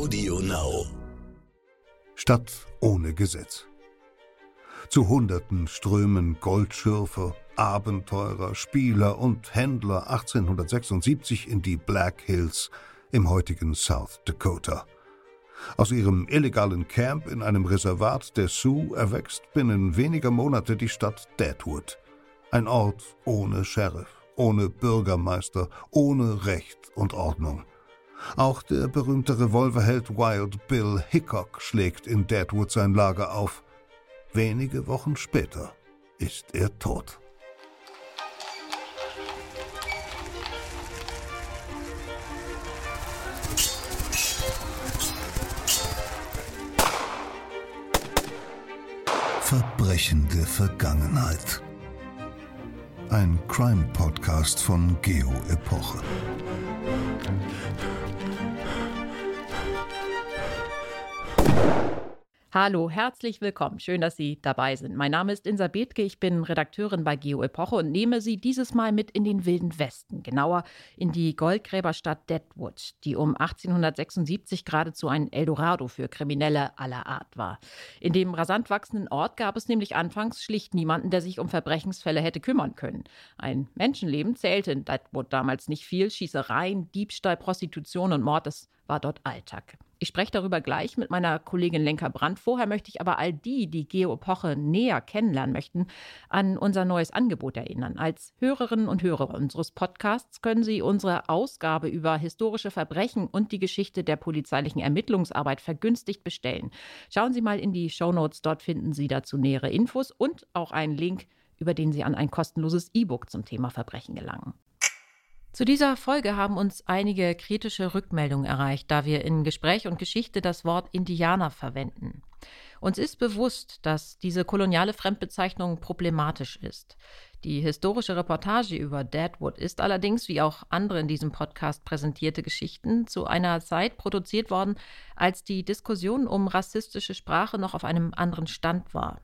Audio Now. Stadt ohne Gesetz. Zu Hunderten strömen Goldschürfer, Abenteurer, Spieler und Händler 1876 in die Black Hills im heutigen South Dakota. Aus ihrem illegalen Camp in einem Reservat der Sioux erwächst binnen weniger Monate die Stadt Deadwood. Ein Ort ohne Sheriff, ohne Bürgermeister, ohne Recht und Ordnung. Auch der berühmte Revolverheld Wild Bill Hickok schlägt in Deadwood sein Lager auf. Wenige Wochen später ist er tot. Verbrechende Vergangenheit. Ein Crime-Podcast von Geo Hallo, herzlich willkommen. Schön, dass Sie dabei sind. Mein Name ist Insa Bethke, ich bin Redakteurin bei Geo Epoche und nehme Sie dieses Mal mit in den Wilden Westen, genauer in die Goldgräberstadt Deadwood, die um 1876 geradezu ein Eldorado für Kriminelle aller Art war. In dem rasant wachsenden Ort gab es nämlich anfangs schlicht niemanden, der sich um Verbrechensfälle hätte kümmern können. Ein Menschenleben zählte in Deadwood damals nicht viel. Schießereien, Diebstahl, Prostitution und Mord, das war dort Alltag. Ich spreche darüber gleich mit meiner Kollegin Lenka Brandt. Vorher möchte ich aber all die, die Geo-Epoche näher kennenlernen möchten, an unser neues Angebot erinnern. Als Hörerinnen und Hörer unseres Podcasts können Sie unsere Ausgabe über historische Verbrechen und die Geschichte der polizeilichen Ermittlungsarbeit vergünstigt bestellen. Schauen Sie mal in die Shownotes, dort finden Sie dazu nähere Infos und auch einen Link, über den Sie an ein kostenloses E-Book zum Thema Verbrechen gelangen. Zu dieser Folge haben uns einige kritische Rückmeldungen erreicht, da wir in Gespräch und Geschichte das Wort Indianer verwenden. Uns ist bewusst, dass diese koloniale Fremdbezeichnung problematisch ist. Die historische Reportage über Deadwood ist allerdings, wie auch andere in diesem Podcast präsentierte Geschichten, zu einer Zeit produziert worden, als die Diskussion um rassistische Sprache noch auf einem anderen Stand war.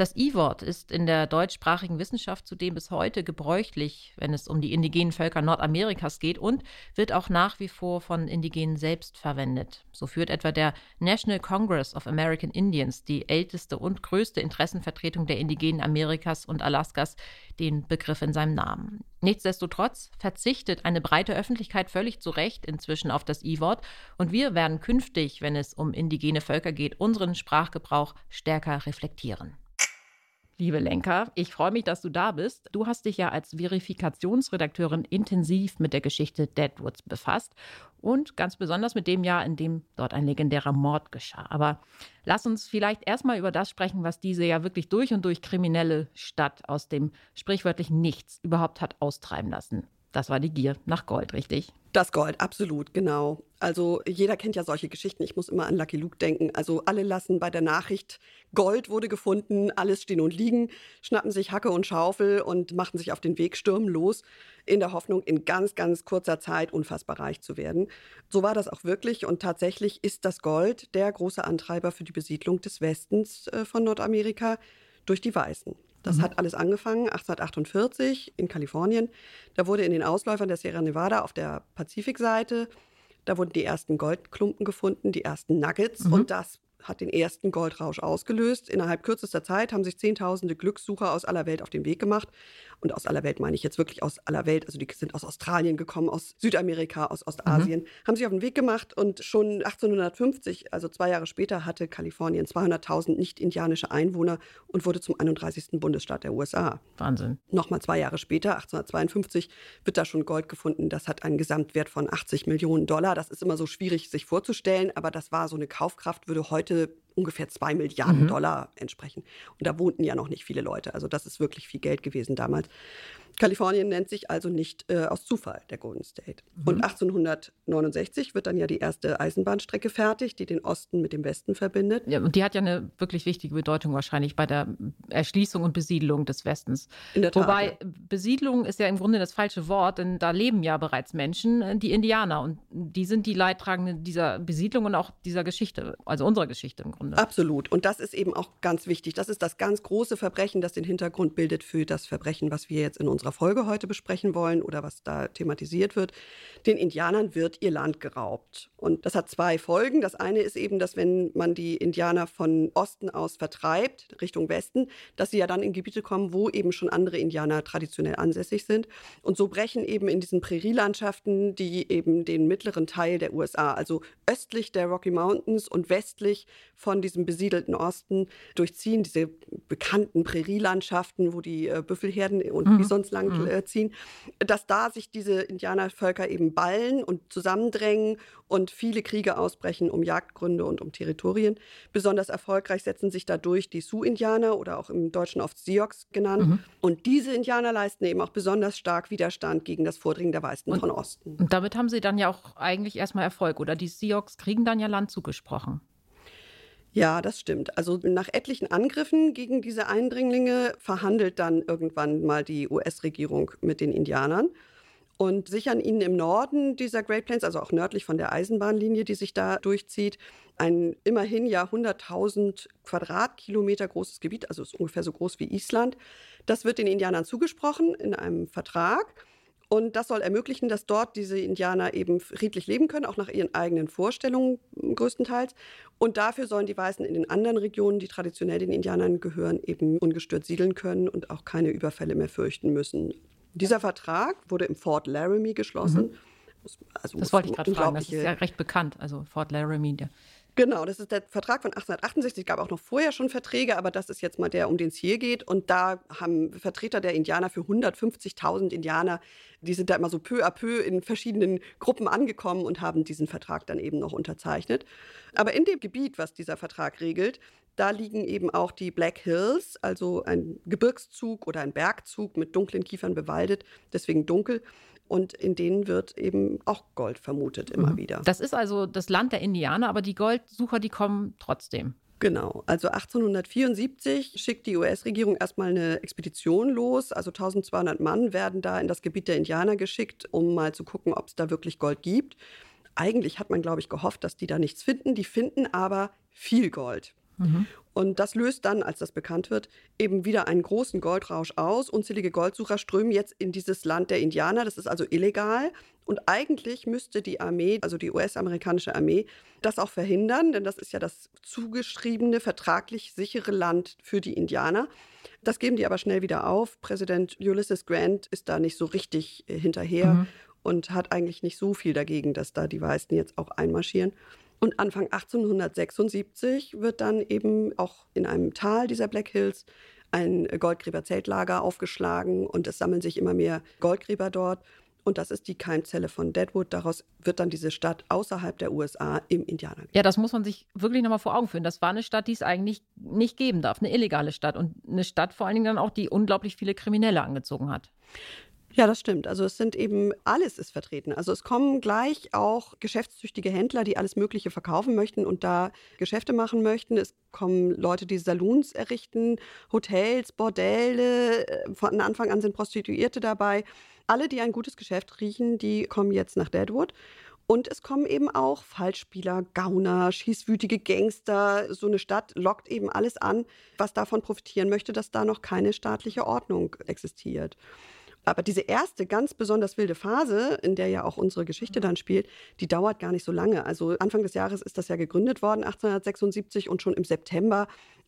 Das I-Wort ist in der deutschsprachigen Wissenschaft zudem bis heute gebräuchlich, wenn es um die indigenen Völker Nordamerikas geht und wird auch nach wie vor von Indigenen selbst verwendet. So führt etwa der National Congress of American Indians, die älteste und größte Interessenvertretung der Indigenen Amerikas und Alaskas, den Begriff in seinem Namen. Nichtsdestotrotz verzichtet eine breite Öffentlichkeit völlig zu Recht inzwischen auf das I-Wort und wir werden künftig, wenn es um indigene Völker geht, unseren Sprachgebrauch stärker reflektieren. Liebe Lenker, ich freue mich, dass du da bist. Du hast dich ja als Verifikationsredakteurin intensiv mit der Geschichte Deadwoods befasst und ganz besonders mit dem Jahr, in dem dort ein legendärer Mord geschah. Aber lass uns vielleicht erstmal über das sprechen, was diese ja wirklich durch und durch kriminelle Stadt aus dem sprichwörtlichen Nichts überhaupt hat austreiben lassen. Das war die Gier nach Gold, richtig? Das Gold, absolut, genau. Also jeder kennt ja solche Geschichten. Ich muss immer an Lucky Luke denken. Also alle lassen bei der Nachricht, Gold wurde gefunden, alles stehen und liegen, schnappen sich Hacke und Schaufel und machen sich auf den Weg, stürmen los, in der Hoffnung, in ganz, ganz kurzer Zeit unfassbar reich zu werden. So war das auch wirklich und tatsächlich ist das Gold der große Antreiber für die Besiedlung des Westens äh, von Nordamerika durch die Weißen. Das mhm. hat alles angefangen 1848 in Kalifornien. Da wurde in den Ausläufern der Sierra Nevada auf der Pazifikseite, da wurden die ersten Goldklumpen gefunden, die ersten Nuggets. Mhm. Und das hat den ersten Goldrausch ausgelöst. Innerhalb kürzester Zeit haben sich Zehntausende Glückssucher aus aller Welt auf den Weg gemacht und aus aller Welt meine ich jetzt wirklich aus aller Welt, also die sind aus Australien gekommen, aus Südamerika, aus Ostasien, mhm. haben sich auf den Weg gemacht und schon 1850, also zwei Jahre später, hatte Kalifornien 200.000 nicht-indianische Einwohner und wurde zum 31. Bundesstaat der USA. Wahnsinn. Nochmal zwei Jahre später, 1852, wird da schon Gold gefunden. Das hat einen Gesamtwert von 80 Millionen Dollar. Das ist immer so schwierig sich vorzustellen, aber das war so eine Kaufkraft, würde heute ungefähr zwei Milliarden mhm. Dollar entsprechen. Und da wohnten ja noch nicht viele Leute. Also das ist wirklich viel Geld gewesen damals. Kalifornien nennt sich also nicht äh, aus Zufall der Golden State. Mhm. Und 1869 wird dann ja die erste Eisenbahnstrecke fertig, die den Osten mit dem Westen verbindet. Ja, und die hat ja eine wirklich wichtige Bedeutung wahrscheinlich bei der Erschließung und Besiedlung des Westens. In der Tat, Wobei ja. Besiedlung ist ja im Grunde das falsche Wort, denn da leben ja bereits Menschen, äh, die Indianer. Und die sind die Leidtragenden dieser Besiedlung und auch dieser Geschichte, also unserer Geschichte im Grunde. Absolut. Und das ist eben auch ganz wichtig. Das ist das ganz große Verbrechen, das den Hintergrund bildet für das Verbrechen, was wir jetzt in unserer unserer Folge heute besprechen wollen oder was da thematisiert wird. Den Indianern wird ihr Land geraubt. Und das hat zwei Folgen. Das eine ist eben, dass wenn man die Indianer von Osten aus vertreibt, Richtung Westen, dass sie ja dann in Gebiete kommen, wo eben schon andere Indianer traditionell ansässig sind. Und so brechen eben in diesen Prärielandschaften, die eben den mittleren Teil der USA, also östlich der Rocky Mountains und westlich von diesem besiedelten Osten, durchziehen, diese bekannten Prärielandschaften, wo die äh, Büffelherden und mhm. Bisons lang mhm. äh, ziehen, dass da sich diese Indianervölker eben ballen und zusammendrängen und viele Kriege ausbrechen um Jagdgründe und um Territorien. Besonders erfolgreich setzen sich dadurch die Sioux-Indianer oder auch im Deutschen oft Sioux genannt. Mhm. Und diese Indianer leisten eben auch besonders stark Widerstand gegen das Vordringen der Weißen und, von Osten. Und damit haben sie dann ja auch eigentlich erstmal Erfolg, oder? Die Sioux kriegen dann ja Land zugesprochen. Ja, das stimmt. Also nach etlichen Angriffen gegen diese Eindringlinge verhandelt dann irgendwann mal die US-Regierung mit den Indianern und sichern ihnen im Norden dieser Great Plains, also auch nördlich von der Eisenbahnlinie, die sich da durchzieht, ein immerhin ja 100.000 Quadratkilometer großes Gebiet, also ist ungefähr so groß wie Island. Das wird den Indianern zugesprochen in einem Vertrag. Und das soll ermöglichen, dass dort diese Indianer eben friedlich leben können, auch nach ihren eigenen Vorstellungen größtenteils. Und dafür sollen die Weißen in den anderen Regionen, die traditionell den Indianern gehören, eben ungestört siedeln können und auch keine Überfälle mehr fürchten müssen. Dieser Vertrag wurde im Fort Laramie geschlossen. Mhm. Also das wollte ich gerade fragen, das ist ja recht bekannt, also Fort Laramie. Der Genau, das ist der Vertrag von 1868. Es gab auch noch vorher schon Verträge, aber das ist jetzt mal der, um den es hier geht. Und da haben Vertreter der Indianer für 150.000 Indianer, die sind da immer so peu à peu in verschiedenen Gruppen angekommen und haben diesen Vertrag dann eben noch unterzeichnet. Aber in dem Gebiet, was dieser Vertrag regelt, da liegen eben auch die Black Hills, also ein Gebirgszug oder ein Bergzug mit dunklen Kiefern bewaldet, deswegen dunkel und in denen wird eben auch Gold vermutet immer mhm. wieder. Das ist also das Land der Indianer, aber die Goldsucher, die kommen trotzdem. Genau, also 1874 schickt die US-Regierung erstmal eine Expedition los. Also 1200 Mann werden da in das Gebiet der Indianer geschickt, um mal zu gucken, ob es da wirklich Gold gibt. Eigentlich hat man, glaube ich, gehofft, dass die da nichts finden. Die finden aber viel Gold. Mhm. Und das löst dann, als das bekannt wird, eben wieder einen großen Goldrausch aus. Unzählige Goldsucher strömen jetzt in dieses Land der Indianer. Das ist also illegal. Und eigentlich müsste die Armee, also die US-amerikanische Armee, das auch verhindern, denn das ist ja das zugeschriebene, vertraglich sichere Land für die Indianer. Das geben die aber schnell wieder auf. Präsident Ulysses Grant ist da nicht so richtig äh, hinterher mhm. und hat eigentlich nicht so viel dagegen, dass da die Weißen jetzt auch einmarschieren. Und Anfang 1876 wird dann eben auch in einem Tal dieser Black Hills ein Goldgräberzeltlager aufgeschlagen und es sammeln sich immer mehr Goldgräber dort. Und das ist die Keimzelle von Deadwood. Daraus wird dann diese Stadt außerhalb der USA im Indianer. Ja, das muss man sich wirklich nochmal vor Augen führen. Das war eine Stadt, die es eigentlich nicht geben darf. Eine illegale Stadt. Und eine Stadt vor allen Dingen dann auch, die unglaublich viele Kriminelle angezogen hat. Ja, das stimmt. Also es sind eben alles ist vertreten. Also es kommen gleich auch geschäftstüchtige Händler, die alles Mögliche verkaufen möchten und da Geschäfte machen möchten. Es kommen Leute, die Saloons errichten, Hotels, Bordelle. Äh, von Anfang an sind Prostituierte dabei. Alle, die ein gutes Geschäft riechen, die kommen jetzt nach Deadwood. Und es kommen eben auch Fallspieler, Gauner, schießwütige Gangster. So eine Stadt lockt eben alles an, was davon profitieren möchte, dass da noch keine staatliche Ordnung existiert. Aber diese erste ganz besonders wilde Phase, in der ja auch unsere Geschichte dann spielt, die dauert gar nicht so lange. Also Anfang des Jahres ist das ja gegründet worden, 1876, und schon im September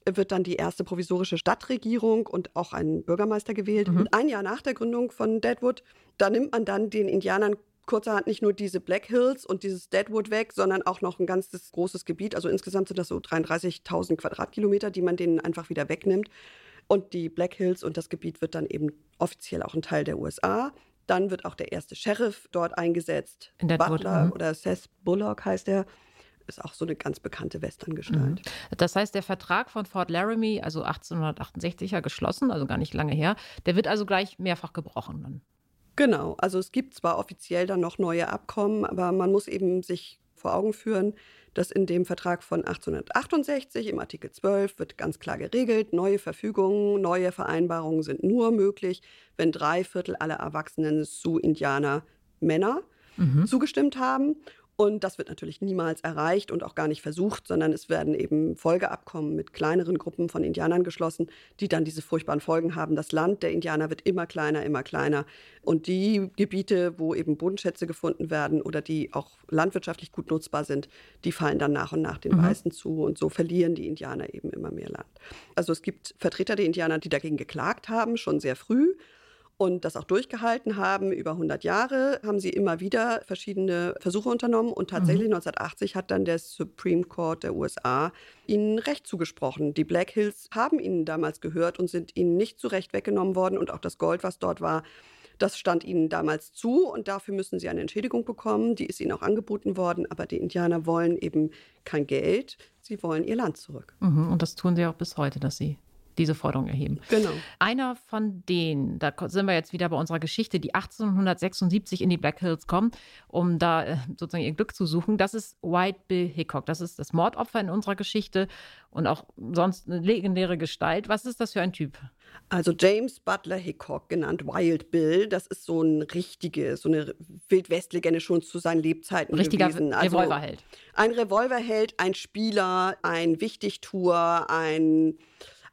wird dann die erste provisorische Stadtregierung und auch ein Bürgermeister gewählt. Mhm. Und ein Jahr nach der Gründung von Deadwood, da nimmt man dann den Indianern kurzerhand nicht nur diese Black Hills und dieses Deadwood weg, sondern auch noch ein ganzes großes Gebiet. Also insgesamt sind das so 33.000 Quadratkilometer, die man denen einfach wieder wegnimmt. Und die Black Hills und das Gebiet wird dann eben offiziell auch ein Teil der USA. Dann wird auch der erste Sheriff dort eingesetzt. In der Butler mhm. oder Seth Bullock heißt er. Ist auch so eine ganz bekannte Westerngestalt. Mhm. Das heißt, der Vertrag von Fort Laramie, also 1868 ja geschlossen, also gar nicht lange her, der wird also gleich mehrfach gebrochen dann. Genau, also es gibt zwar offiziell dann noch neue Abkommen, aber man muss eben sich vor Augen führen, dass in dem Vertrag von 1868 im Artikel 12 wird ganz klar geregelt, neue Verfügungen, neue Vereinbarungen sind nur möglich, wenn drei Viertel aller erwachsenen Sioux-Indianer Männer mhm. zugestimmt haben. Und das wird natürlich niemals erreicht und auch gar nicht versucht, sondern es werden eben Folgeabkommen mit kleineren Gruppen von Indianern geschlossen, die dann diese furchtbaren Folgen haben. Das Land der Indianer wird immer kleiner, immer kleiner. Und die Gebiete, wo eben Bodenschätze gefunden werden oder die auch landwirtschaftlich gut nutzbar sind, die fallen dann nach und nach den mhm. Weißen zu. Und so verlieren die Indianer eben immer mehr Land. Also es gibt Vertreter der Indianer, die dagegen geklagt haben, schon sehr früh und das auch durchgehalten haben. Über 100 Jahre haben sie immer wieder verschiedene Versuche unternommen und tatsächlich mhm. 1980 hat dann der Supreme Court der USA ihnen Recht zugesprochen. Die Black Hills haben ihnen damals gehört und sind ihnen nicht zu Recht weggenommen worden und auch das Gold, was dort war, das stand ihnen damals zu und dafür müssen sie eine Entschädigung bekommen. Die ist ihnen auch angeboten worden, aber die Indianer wollen eben kein Geld, sie wollen ihr Land zurück. Mhm, und das tun sie auch bis heute, dass sie diese Forderung erheben. Genau. Einer von denen, da sind wir jetzt wieder bei unserer Geschichte, die 1876 in die Black Hills kommen, um da äh, sozusagen ihr Glück zu suchen, das ist White Bill Hickok. Das ist das Mordopfer in unserer Geschichte und auch sonst eine legendäre Gestalt. Was ist das für ein Typ? Also James Butler Hickok, genannt Wild Bill, das ist so ein richtige, so eine Wildwestlegende schon zu seinen Lebzeiten Richtiger gewesen. Also Revolverheld. Ein Revolverheld, ein Spieler, ein Wichtigtour, ein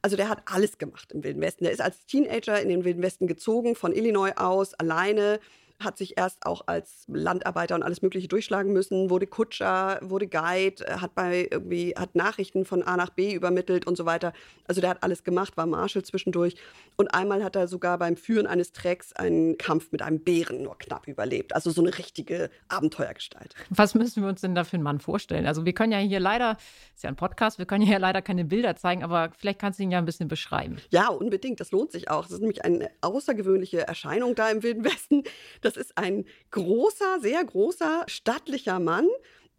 also der hat alles gemacht im Wilden Westen. Der ist als Teenager in den Wilden Westen gezogen, von Illinois aus, alleine hat sich erst auch als Landarbeiter und alles Mögliche durchschlagen müssen, wurde Kutscher, wurde Guide, äh, hat bei irgendwie, hat Nachrichten von A nach B übermittelt und so weiter. Also der hat alles gemacht, war Marshal zwischendurch. Und einmal hat er sogar beim Führen eines Tracks einen Kampf mit einem Bären nur knapp überlebt. Also so eine richtige Abenteuergestalt. Was müssen wir uns denn da für einen Mann vorstellen? Also wir können ja hier leider, ist ja ein Podcast, wir können hier leider keine Bilder zeigen, aber vielleicht kannst du ihn ja ein bisschen beschreiben. Ja, unbedingt. Das lohnt sich auch. Das ist nämlich eine außergewöhnliche Erscheinung da im Wilden Westen. Das ist ein großer, sehr großer, stattlicher Mann,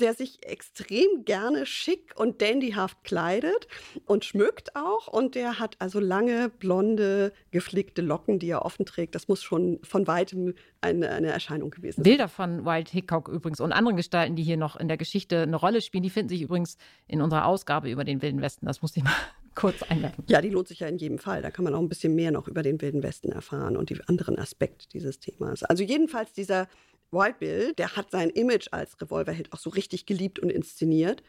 der sich extrem gerne schick und dandyhaft kleidet und schmückt auch. Und der hat also lange, blonde, geflickte Locken, die er offen trägt. Das muss schon von weitem eine, eine Erscheinung gewesen sein. Bilder von Wild Hickok übrigens und anderen Gestalten, die hier noch in der Geschichte eine Rolle spielen, die finden sich übrigens in unserer Ausgabe über den Wilden Westen. Das muss ich mal kurz einwerfen. Ja, die lohnt sich ja in jedem Fall. Da kann man auch ein bisschen mehr noch über den Wilden Westen erfahren und die anderen Aspekte dieses Themas. Also jedenfalls dieser Wild Bill, der hat sein Image als Revolverheld auch so richtig geliebt und inszeniert.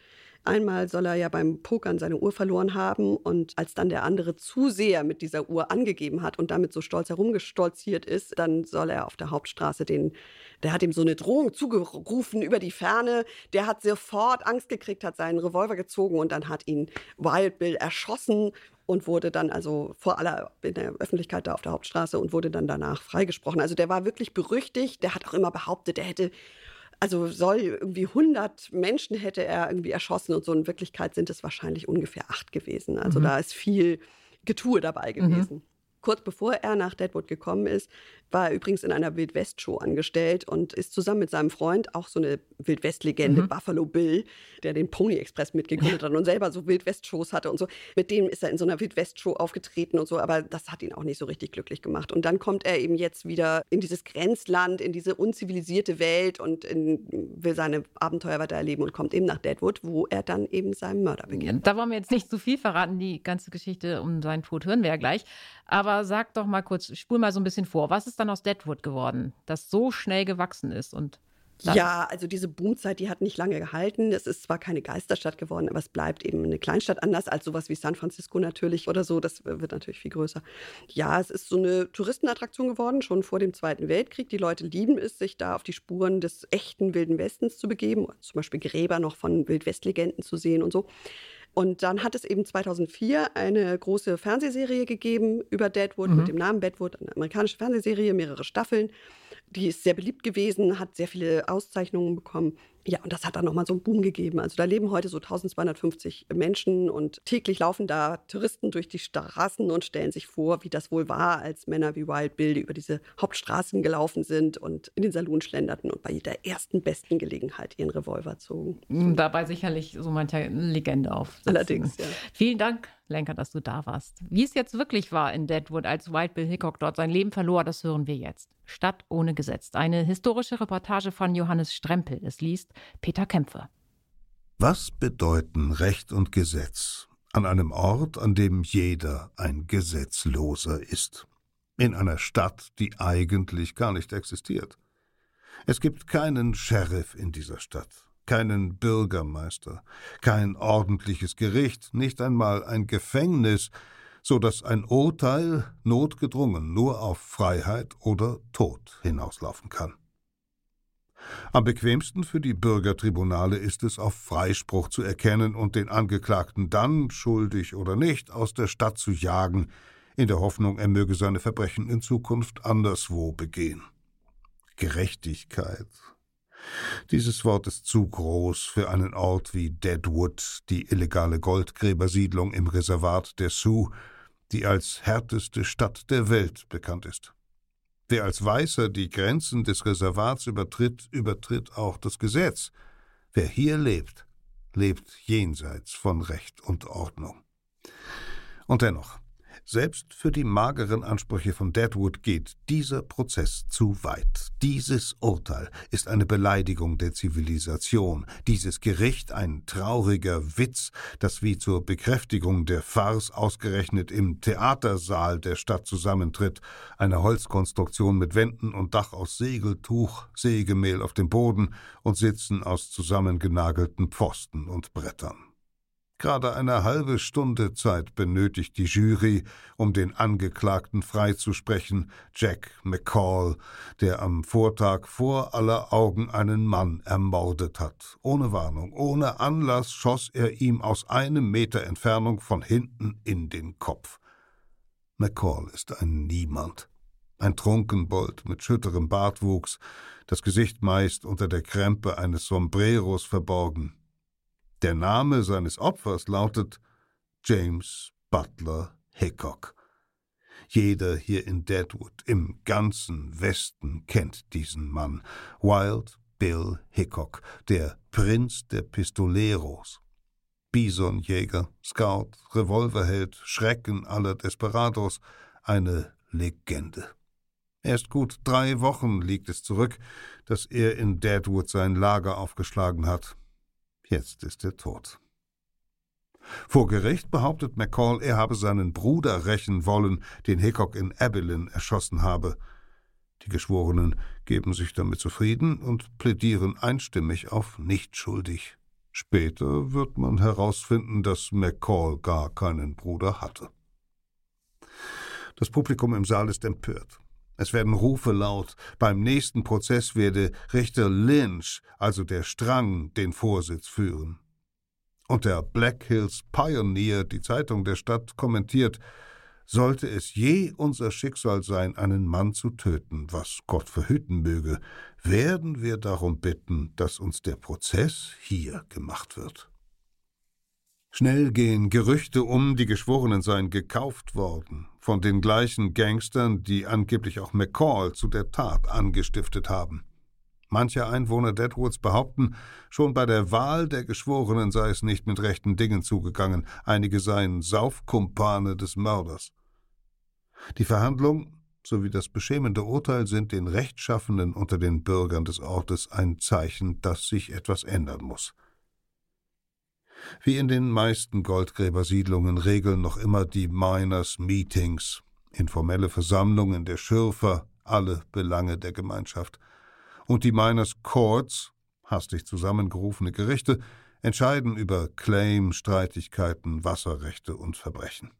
Einmal soll er ja beim Pokern seine Uhr verloren haben und als dann der andere zu sehr mit dieser Uhr angegeben hat und damit so stolz herumgestolziert ist, dann soll er auf der Hauptstraße den, der hat ihm so eine Drohung zugerufen über die Ferne, der hat sofort Angst gekriegt, hat seinen Revolver gezogen und dann hat ihn Wild Bill erschossen und wurde dann also vor aller in der Öffentlichkeit da auf der Hauptstraße und wurde dann danach freigesprochen. Also der war wirklich berüchtigt. Der hat auch immer behauptet, er hätte also soll irgendwie 100 Menschen hätte er irgendwie erschossen und so in Wirklichkeit sind es wahrscheinlich ungefähr acht gewesen. Also mhm. da ist viel Getue dabei mhm. gewesen. Mhm. Kurz bevor er nach Deadwood gekommen ist, war er übrigens in einer Wildwest-Show angestellt und ist zusammen mit seinem Freund, auch so eine Wildwest-Legende, mhm. Buffalo Bill, der den Pony Express mitgegründet hat und selber so Wildwest-Shows hatte und so. Mit dem ist er in so einer Wildwest-Show aufgetreten und so, aber das hat ihn auch nicht so richtig glücklich gemacht. Und dann kommt er eben jetzt wieder in dieses Grenzland, in diese unzivilisierte Welt und in, will seine Abenteuer weiter erleben und kommt eben nach Deadwood, wo er dann eben seinem Mörder beginnt. Da wollen wir jetzt nicht zu viel verraten, die ganze Geschichte um seinen Tod hören wir ja gleich. Aber sag doch mal kurz, spul mal so ein bisschen vor. Was ist dann aus Deadwood geworden, das so schnell gewachsen ist und ja, also diese Boomzeit, die hat nicht lange gehalten. Es ist zwar keine Geisterstadt geworden, aber es bleibt eben eine Kleinstadt anders als sowas wie San Francisco natürlich oder so. Das wird natürlich viel größer. Ja, es ist so eine Touristenattraktion geworden, schon vor dem Zweiten Weltkrieg. Die Leute lieben es, sich da auf die Spuren des echten Wilden Westens zu begeben, zum Beispiel Gräber noch von Wildwestlegenden zu sehen und so. Und dann hat es eben 2004 eine große Fernsehserie gegeben über Deadwood mhm. mit dem Namen Deadwood, eine amerikanische Fernsehserie, mehrere Staffeln. Die ist sehr beliebt gewesen, hat sehr viele Auszeichnungen bekommen. Ja, und das hat dann nochmal so einen Boom gegeben. Also da leben heute so 1250 Menschen und täglich laufen da Touristen durch die Straßen und stellen sich vor, wie das wohl war, als Männer wie Wild Bill über diese Hauptstraßen gelaufen sind und in den Saloon schlenderten und bei jeder ersten besten Gelegenheit ihren Revolver zogen. Dabei sicherlich so mancher Legende auf. Allerdings, ja. Vielen Dank, Lenker, dass du da warst. Wie es jetzt wirklich war in Deadwood, als Wild Bill Hickok dort sein Leben verlor, das hören wir jetzt. Stadt ohne Gesetz. Eine historische Reportage von Johannes Strempel. Es liest Peter Kämpfer. Was bedeuten Recht und Gesetz an einem Ort, an dem jeder ein Gesetzloser ist? In einer Stadt, die eigentlich gar nicht existiert. Es gibt keinen Sheriff in dieser Stadt, keinen Bürgermeister, kein ordentliches Gericht, nicht einmal ein Gefängnis, so dass ein Urteil notgedrungen nur auf Freiheit oder Tod hinauslaufen kann. Am bequemsten für die Bürgertribunale ist es, auf Freispruch zu erkennen und den Angeklagten dann, schuldig oder nicht, aus der Stadt zu jagen, in der Hoffnung, er möge seine Verbrechen in Zukunft anderswo begehen. Gerechtigkeit. Dieses Wort ist zu groß für einen Ort wie Deadwood, die illegale Goldgräbersiedlung im Reservat der Sioux, die als härteste Stadt der Welt bekannt ist. Wer als Weißer die Grenzen des Reservats übertritt, übertritt auch das Gesetz. Wer hier lebt, lebt jenseits von Recht und Ordnung. Und dennoch, selbst für die mageren Ansprüche von Deadwood geht dieser Prozess zu weit. Dieses Urteil ist eine Beleidigung der Zivilisation, dieses Gericht ein trauriger Witz, das wie zur Bekräftigung der Farce ausgerechnet im Theatersaal der Stadt zusammentritt, eine Holzkonstruktion mit Wänden und Dach aus Segeltuch, Sägemehl auf dem Boden und Sitzen aus zusammengenagelten Pfosten und Brettern. Gerade eine halbe Stunde Zeit benötigt die Jury, um den Angeklagten freizusprechen, Jack McCall, der am Vortag vor aller Augen einen Mann ermordet hat. Ohne Warnung, ohne Anlass schoss er ihm aus einem Meter Entfernung von hinten in den Kopf. McCall ist ein Niemand. Ein Trunkenbold mit schütterem Bartwuchs, das Gesicht meist unter der Krempe eines Sombreros verborgen. Der Name seines Opfers lautet James Butler Hickok. Jeder hier in Deadwood, im ganzen Westen, kennt diesen Mann. Wild Bill Hickok, der Prinz der Pistoleros. Bisonjäger, Scout, Revolverheld, Schrecken aller Desperados, eine Legende. Erst gut drei Wochen liegt es zurück, dass er in Deadwood sein Lager aufgeschlagen hat. Jetzt ist er tot. Vor Gericht behauptet McCall, er habe seinen Bruder rächen wollen, den Hickok in Abilene erschossen habe. Die Geschworenen geben sich damit zufrieden und plädieren einstimmig auf nicht schuldig. Später wird man herausfinden, dass McCall gar keinen Bruder hatte. Das Publikum im Saal ist empört. Es werden Rufe laut. Beim nächsten Prozess werde Richter Lynch, also der Strang, den Vorsitz führen. Und der Black Hills Pioneer, die Zeitung der Stadt, kommentiert, sollte es je unser Schicksal sein, einen Mann zu töten, was Gott verhüten möge, werden wir darum bitten, dass uns der Prozess hier gemacht wird. Schnell gehen Gerüchte um, die Geschworenen seien gekauft worden, von den gleichen Gangstern, die angeblich auch McCall zu der Tat angestiftet haben. Manche Einwohner Deadwoods behaupten, schon bei der Wahl der Geschworenen sei es nicht mit rechten Dingen zugegangen, einige seien Saufkumpane des Mörders. Die Verhandlung sowie das beschämende Urteil sind den Rechtschaffenen unter den Bürgern des Ortes ein Zeichen, dass sich etwas ändern muss. Wie in den meisten Goldgräbersiedlungen regeln noch immer die Miners Meetings, informelle Versammlungen der Schürfer, alle Belange der Gemeinschaft. Und die Miners Courts, hastig zusammengerufene Gerichte, entscheiden über Claim, Streitigkeiten, Wasserrechte und Verbrechen.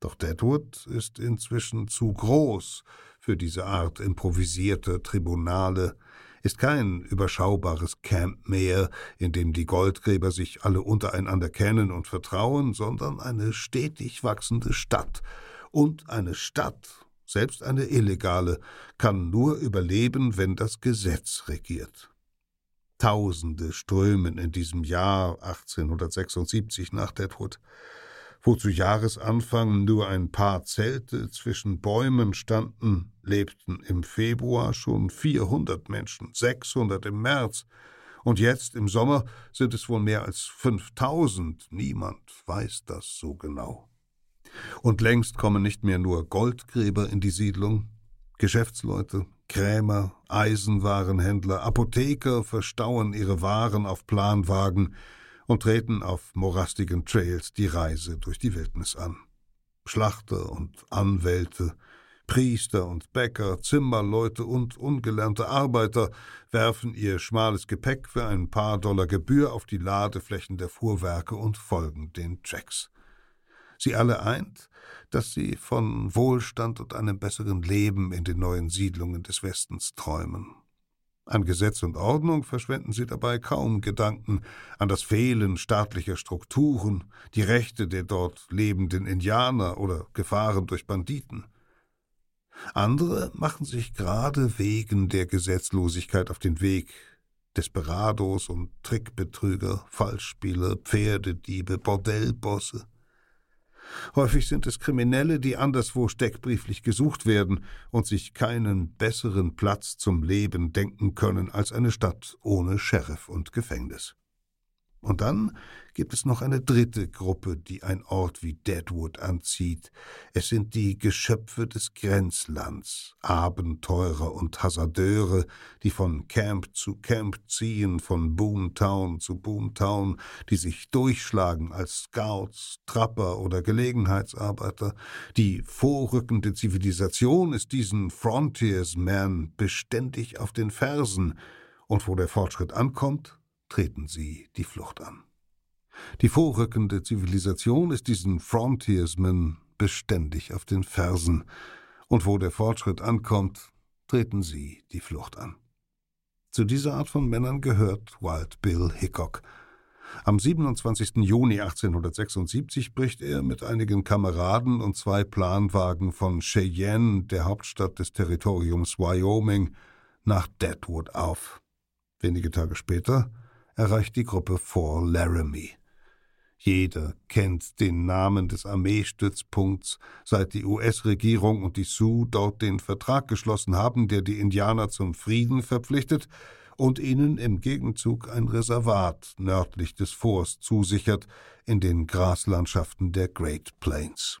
Doch Deadwood ist inzwischen zu groß für diese Art improvisierter Tribunale, ist kein überschaubares Camp mehr, in dem die Goldgräber sich alle untereinander kennen und vertrauen, sondern eine stetig wachsende Stadt. Und eine Stadt, selbst eine illegale, kann nur überleben, wenn das Gesetz regiert. Tausende strömen in diesem Jahr 1876 nach Deadwood wo zu Jahresanfang nur ein paar Zelte zwischen Bäumen standen, lebten im Februar schon 400 Menschen, 600 im März, und jetzt im Sommer sind es wohl mehr als 5000. Niemand weiß das so genau. Und längst kommen nicht mehr nur Goldgräber in die Siedlung, Geschäftsleute, Krämer, Eisenwarenhändler, Apotheker verstauen ihre Waren auf Planwagen, und treten auf morastigen Trails die Reise durch die Wildnis an. Schlachter und Anwälte, Priester und Bäcker, Zimmerleute und ungelernte Arbeiter werfen ihr schmales Gepäck für ein paar Dollar Gebühr auf die Ladeflächen der Fuhrwerke und folgen den Tracks. Sie alle eint, dass sie von Wohlstand und einem besseren Leben in den neuen Siedlungen des Westens träumen. An Gesetz und Ordnung verschwenden sie dabei kaum Gedanken, an das Fehlen staatlicher Strukturen, die Rechte der dort lebenden Indianer oder Gefahren durch Banditen. Andere machen sich gerade wegen der Gesetzlosigkeit auf den Weg, Desperados und Trickbetrüger, Falschspieler, Pferdediebe, Bordellbosse. Häufig sind es Kriminelle, die anderswo steckbrieflich gesucht werden und sich keinen besseren Platz zum Leben denken können als eine Stadt ohne Sheriff und Gefängnis. Und dann gibt es noch eine dritte Gruppe, die ein Ort wie Deadwood anzieht. Es sind die Geschöpfe des Grenzlands, Abenteurer und Hasardeure, die von Camp zu Camp ziehen, von Boomtown zu Boomtown, die sich durchschlagen als Scouts, Trapper oder Gelegenheitsarbeiter. Die vorrückende Zivilisation ist diesen Frontiersmen beständig auf den Fersen, und wo der Fortschritt ankommt, treten sie die Flucht an. Die vorrückende Zivilisation ist diesen Frontiersmen beständig auf den Fersen, und wo der Fortschritt ankommt, treten sie die Flucht an. Zu dieser Art von Männern gehört Wild Bill Hickok. Am 27. Juni 1876 bricht er mit einigen Kameraden und zwei Planwagen von Cheyenne, der Hauptstadt des Territoriums Wyoming, nach Deadwood auf. Wenige Tage später erreicht die Gruppe Fort Laramie. Jeder kennt den Namen des Armeestützpunkts, seit die US-Regierung und die Sioux dort den Vertrag geschlossen haben, der die Indianer zum Frieden verpflichtet und ihnen im Gegenzug ein Reservat nördlich des Forts zusichert in den Graslandschaften der Great Plains.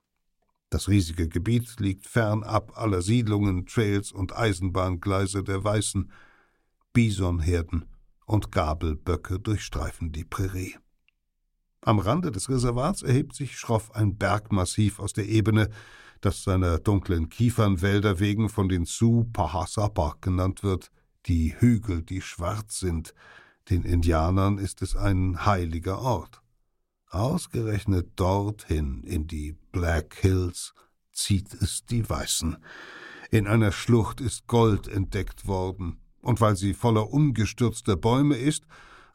Das riesige Gebiet liegt fernab aller Siedlungen, Trails und Eisenbahngleise der Weißen. Bisonherden und Gabelböcke durchstreifen die Prärie. Am Rande des Reservats erhebt sich schroff ein Bergmassiv aus der Ebene, das seiner dunklen Kiefernwälder wegen von den Sioux Pahasapa genannt wird, die Hügel, die schwarz sind. Den Indianern ist es ein heiliger Ort. Ausgerechnet dorthin, in die Black Hills, zieht es die Weißen. In einer Schlucht ist Gold entdeckt worden, und weil sie voller umgestürzter Bäume ist,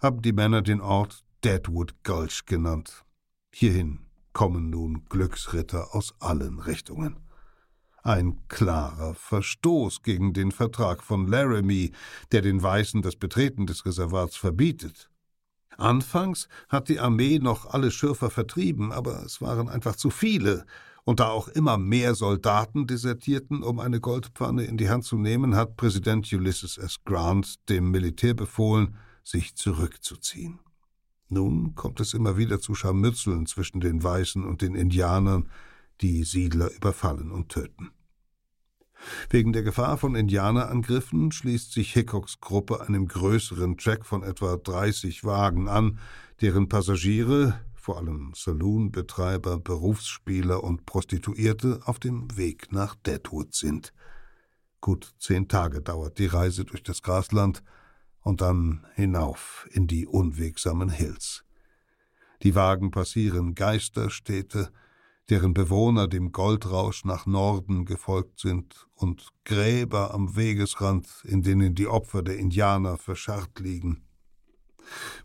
haben die Männer den Ort Deadwood Gulch genannt. Hierhin kommen nun Glücksritter aus allen Richtungen. Ein klarer Verstoß gegen den Vertrag von Laramie, der den Weißen das Betreten des Reservats verbietet. Anfangs hat die Armee noch alle Schürfer vertrieben, aber es waren einfach zu viele, und da auch immer mehr Soldaten desertierten, um eine Goldpfanne in die Hand zu nehmen, hat Präsident Ulysses S. Grant dem Militär befohlen, sich zurückzuziehen. Nun kommt es immer wieder zu Scharmützeln zwischen den Weißen und den Indianern, die Siedler überfallen und töten. Wegen der Gefahr von Indianerangriffen schließt sich Hickoks Gruppe einem größeren Track von etwa 30 Wagen an, deren Passagiere, vor allem Saloonbetreiber, Berufsspieler und Prostituierte, auf dem Weg nach Deadwood sind. Gut zehn Tage dauert die Reise durch das Grasland und dann hinauf in die unwegsamen Hills. Die Wagen passieren Geisterstädte, deren Bewohner dem Goldrausch nach Norden gefolgt sind, und Gräber am Wegesrand, in denen die Opfer der Indianer verscharrt liegen.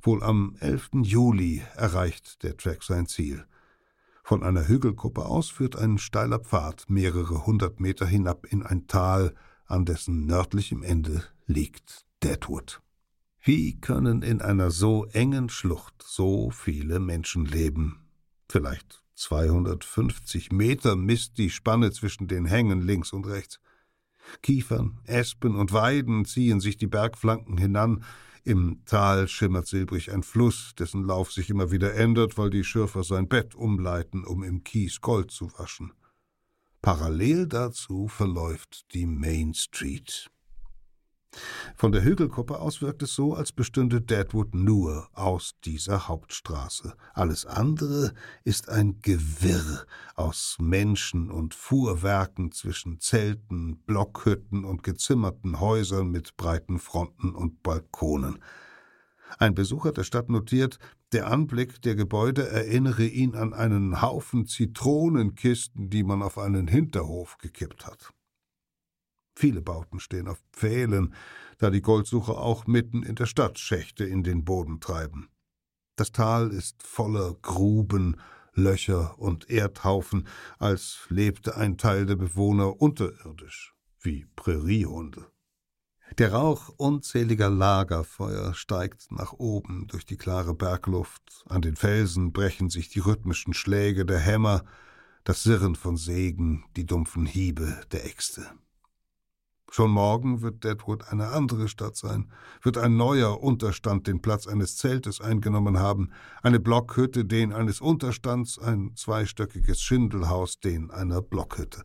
Wohl am 11. Juli erreicht der Track sein Ziel. Von einer Hügelkuppe aus führt ein steiler Pfad mehrere hundert Meter hinab in ein Tal, an dessen nördlichem Ende liegt Deadwood. Wie können in einer so engen Schlucht so viele Menschen leben? Vielleicht 250 Meter misst die Spanne zwischen den Hängen links und rechts. Kiefern, Espen und Weiden ziehen sich die Bergflanken hinan, im Tal schimmert silbrig ein Fluss, dessen Lauf sich immer wieder ändert, weil die Schürfer sein Bett umleiten, um im Kies Gold zu waschen. Parallel dazu verläuft die Main Street. Von der Hügelkuppe aus wirkt es so, als bestünde Deadwood nur aus dieser Hauptstraße. Alles andere ist ein Gewirr aus Menschen und Fuhrwerken zwischen Zelten, Blockhütten und gezimmerten Häusern mit breiten Fronten und Balkonen. Ein Besucher der Stadt notiert, der Anblick der Gebäude erinnere ihn an einen Haufen Zitronenkisten, die man auf einen Hinterhof gekippt hat. Viele Bauten stehen auf Pfählen, da die Goldsucher auch mitten in der Stadt Schächte in den Boden treiben. Das Tal ist voller Gruben, Löcher und Erdhaufen, als lebte ein Teil der Bewohner unterirdisch, wie Präriehunde. Der Rauch unzähliger Lagerfeuer steigt nach oben durch die klare Bergluft, an den Felsen brechen sich die rhythmischen Schläge der Hämmer, das Sirren von Sägen, die dumpfen Hiebe der Äxte. Schon morgen wird Deadwood eine andere Stadt sein, wird ein neuer Unterstand den Platz eines Zeltes eingenommen haben, eine Blockhütte den eines Unterstands, ein zweistöckiges Schindelhaus den einer Blockhütte.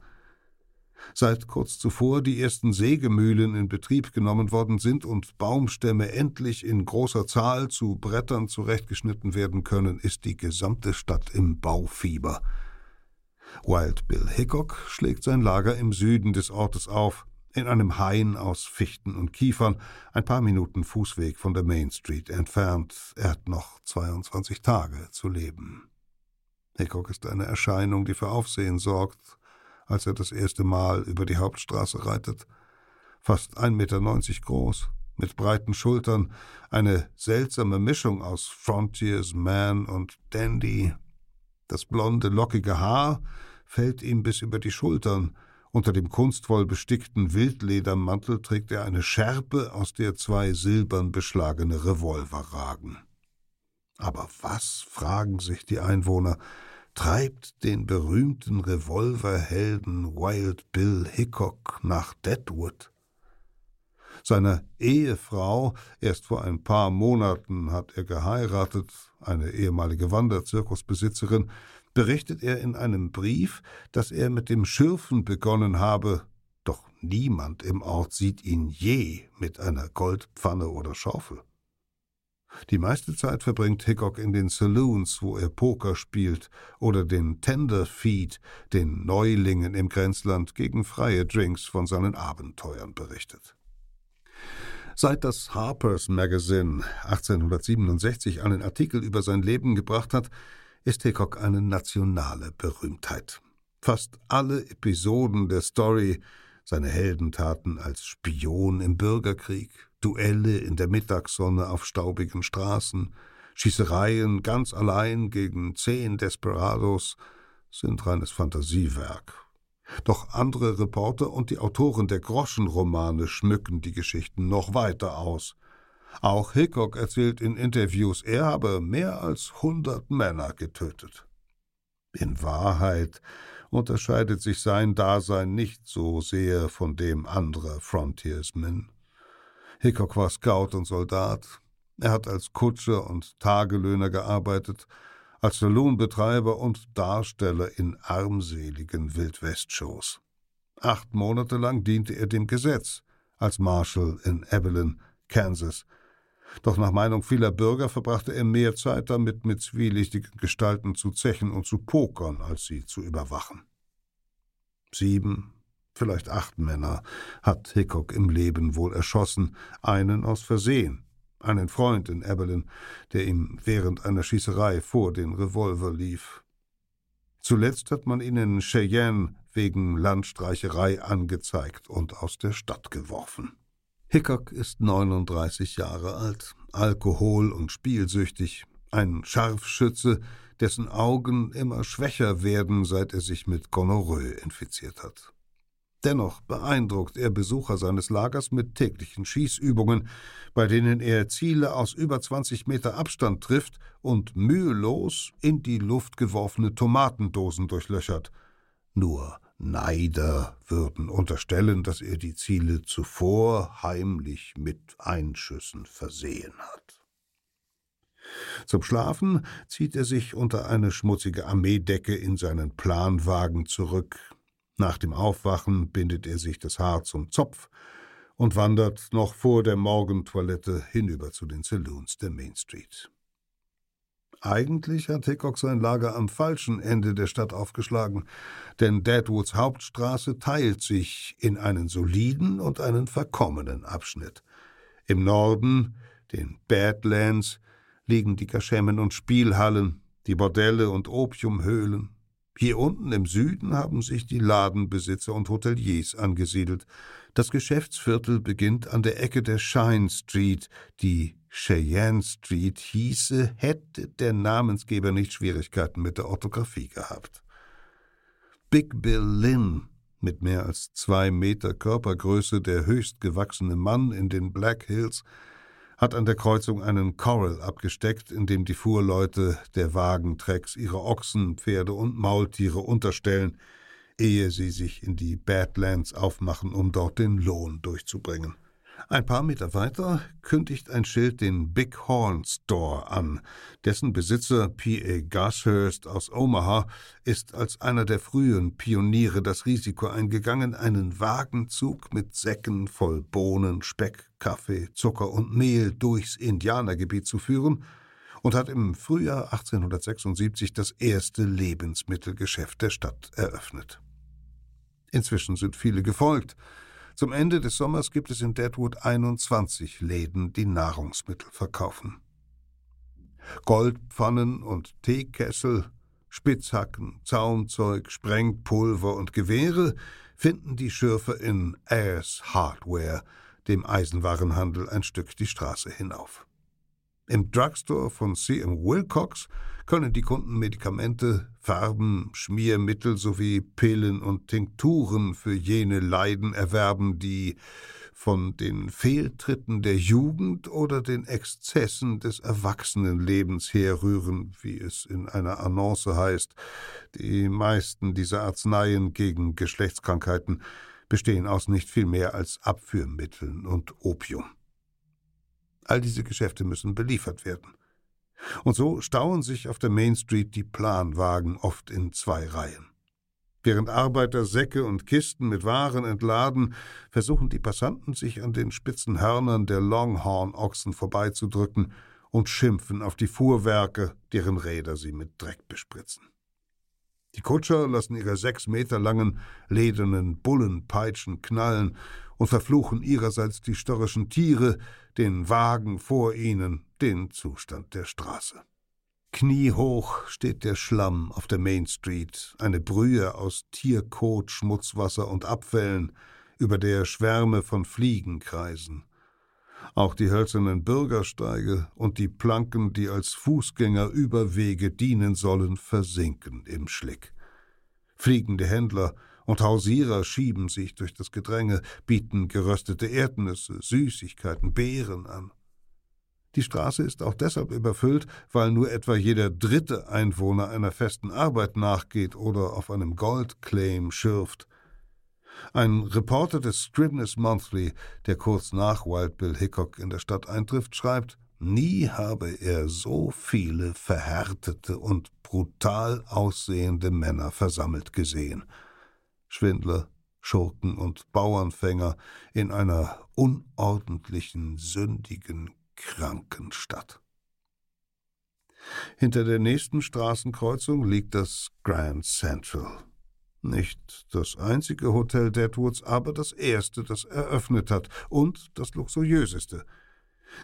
Seit kurz zuvor die ersten Sägemühlen in Betrieb genommen worden sind und Baumstämme endlich in großer Zahl zu Brettern zurechtgeschnitten werden können, ist die gesamte Stadt im Baufieber. Wild Bill Hickok schlägt sein Lager im Süden des Ortes auf, in einem Hain aus Fichten und Kiefern, ein paar Minuten Fußweg von der Main Street entfernt. Er hat noch 22 Tage zu leben. Hickok ist eine Erscheinung, die für Aufsehen sorgt, als er das erste Mal über die Hauptstraße reitet. Fast 1,90 Meter groß, mit breiten Schultern, eine seltsame Mischung aus Frontiersman und Dandy. Das blonde, lockige Haar fällt ihm bis über die Schultern, unter dem kunstvoll bestickten Wildledermantel trägt er eine Schärpe, aus der zwei silbern beschlagene Revolver ragen. Aber was, fragen sich die Einwohner, treibt den berühmten Revolverhelden Wild Bill Hickok nach Deadwood? Seiner Ehefrau, erst vor ein paar Monaten hat er geheiratet, eine ehemalige Wanderzirkusbesitzerin, berichtet er in einem Brief, dass er mit dem Schürfen begonnen habe, doch niemand im Ort sieht ihn je mit einer Goldpfanne oder Schaufel. Die meiste Zeit verbringt Hickok in den Saloons, wo er Poker spielt, oder den Tenderfeed, den Neulingen im Grenzland gegen freie Drinks von seinen Abenteuern berichtet. Seit das Harper's Magazine 1867 einen Artikel über sein Leben gebracht hat, ist Hickok eine nationale Berühmtheit. Fast alle Episoden der Story, seine Heldentaten als Spion im Bürgerkrieg, Duelle in der Mittagssonne auf staubigen Straßen, Schießereien ganz allein gegen zehn Desperados, sind reines Fantasiewerk. Doch andere Reporter und die Autoren der Groschenromane schmücken die Geschichten noch weiter aus – auch Hickok erzählt in Interviews, er habe mehr als hundert Männer getötet. In Wahrheit unterscheidet sich sein Dasein nicht so sehr von dem anderer Frontiersmen. Hickok war Scout und Soldat. Er hat als Kutscher und Tagelöhner gearbeitet, als Saloonbetreiber und Darsteller in armseligen Wildwestshows. Acht Monate lang diente er dem Gesetz als Marshal in Evelyn, Kansas, doch nach Meinung vieler Bürger verbrachte er mehr Zeit damit, mit zwielichtigen Gestalten zu zechen und zu pokern, als sie zu überwachen. Sieben, vielleicht acht Männer hat Hickok im Leben wohl erschossen, einen aus Versehen, einen Freund in Eberlin, der ihm während einer Schießerei vor den Revolver lief. Zuletzt hat man ihn in Cheyenne wegen Landstreicherei angezeigt und aus der Stadt geworfen. Hickok ist 39 Jahre alt, alkohol- und spielsüchtig, ein Scharfschütze, dessen Augen immer schwächer werden, seit er sich mit Gonorrhoe infiziert hat. Dennoch beeindruckt er Besucher seines Lagers mit täglichen Schießübungen, bei denen er Ziele aus über 20 Meter Abstand trifft und mühelos in die Luft geworfene Tomatendosen durchlöchert. Nur Neider würden unterstellen, dass er die Ziele zuvor heimlich mit Einschüssen versehen hat. Zum Schlafen zieht er sich unter eine schmutzige Armeedecke in seinen Planwagen zurück. Nach dem Aufwachen bindet er sich das Haar zum Zopf und wandert noch vor der Morgentoilette hinüber zu den Saloons der Main Street. Eigentlich hat Hickok sein Lager am falschen Ende der Stadt aufgeschlagen, denn Deadwoods Hauptstraße teilt sich in einen soliden und einen verkommenen Abschnitt. Im Norden, den Badlands, liegen die Kaschemmen und Spielhallen, die Bordelle und Opiumhöhlen. Hier unten im Süden haben sich die Ladenbesitzer und Hoteliers angesiedelt. Das Geschäftsviertel beginnt an der Ecke der Shine Street, die Cheyenne Street hieße, hätte der Namensgeber nicht Schwierigkeiten mit der Orthographie gehabt. Big Bill Lynn, mit mehr als zwei Meter Körpergröße der höchst gewachsene Mann in den Black Hills, hat an der Kreuzung einen Coral abgesteckt, in dem die Fuhrleute der Wagentrecks ihre Ochsen, Pferde und Maultiere unterstellen, ehe sie sich in die Badlands aufmachen, um dort den Lohn durchzubringen. Ein paar Meter weiter kündigt ein Schild den Big Horn Store an. Dessen Besitzer P.A. Gashurst aus Omaha ist als einer der frühen Pioniere das Risiko eingegangen, einen Wagenzug mit Säcken voll Bohnen, Speck, Kaffee, Zucker und Mehl durchs Indianergebiet zu führen und hat im Frühjahr 1876 das erste Lebensmittelgeschäft der Stadt eröffnet. Inzwischen sind viele gefolgt, zum Ende des Sommers gibt es in Deadwood 21 Läden, die Nahrungsmittel verkaufen. Goldpfannen und Teekessel, Spitzhacken, Zaumzeug, Sprengpulver und Gewehre finden die Schürfer in Ayers Hardware, dem Eisenwarenhandel ein Stück die Straße hinauf. Im Drugstore von C.M. Wilcox können die Kunden Medikamente, Farben, Schmiermittel sowie Pillen und Tinkturen für jene Leiden erwerben, die von den Fehltritten der Jugend oder den Exzessen des Erwachsenenlebens herrühren, wie es in einer Annonce heißt. Die meisten dieser Arzneien gegen Geschlechtskrankheiten bestehen aus nicht viel mehr als Abführmitteln und Opium. All diese Geschäfte müssen beliefert werden. Und so stauen sich auf der Main Street die Planwagen oft in zwei Reihen. Während Arbeiter Säcke und Kisten mit Waren entladen, versuchen die Passanten sich an den spitzen Hörnern der Longhorn-Ochsen vorbeizudrücken und schimpfen auf die Fuhrwerke, deren Räder sie mit Dreck bespritzen. Die Kutscher lassen ihre sechs Meter langen ledernen Bullenpeitschen knallen und verfluchen ihrerseits die störrischen Tiere, den Wagen vor ihnen, den Zustand der Straße. Kniehoch steht der Schlamm auf der Main Street, eine Brühe aus Tierkot, Schmutzwasser und Abfällen, über der Schwärme von Fliegen kreisen. Auch die hölzernen Bürgersteige und die Planken, die als Fußgängerüberwege dienen sollen, versinken im Schlick. Fliegende Händler und Hausierer schieben sich durch das Gedränge, bieten geröstete Erdnüsse, Süßigkeiten, Beeren an. Die Straße ist auch deshalb überfüllt, weil nur etwa jeder dritte Einwohner einer festen Arbeit nachgeht oder auf einem Goldclaim schürft. Ein Reporter des Scribner's Monthly, der kurz nach Wild Bill Hickok in der Stadt eintrifft, schreibt, nie habe er so viele verhärtete und brutal aussehende Männer versammelt gesehen. Schwindler, Schurken und Bauernfänger in einer unordentlichen, sündigen, kranken Stadt. Hinter der nächsten Straßenkreuzung liegt das Grand Central. Nicht das einzige Hotel Deadwoods, aber das erste, das eröffnet hat und das luxuriöseste –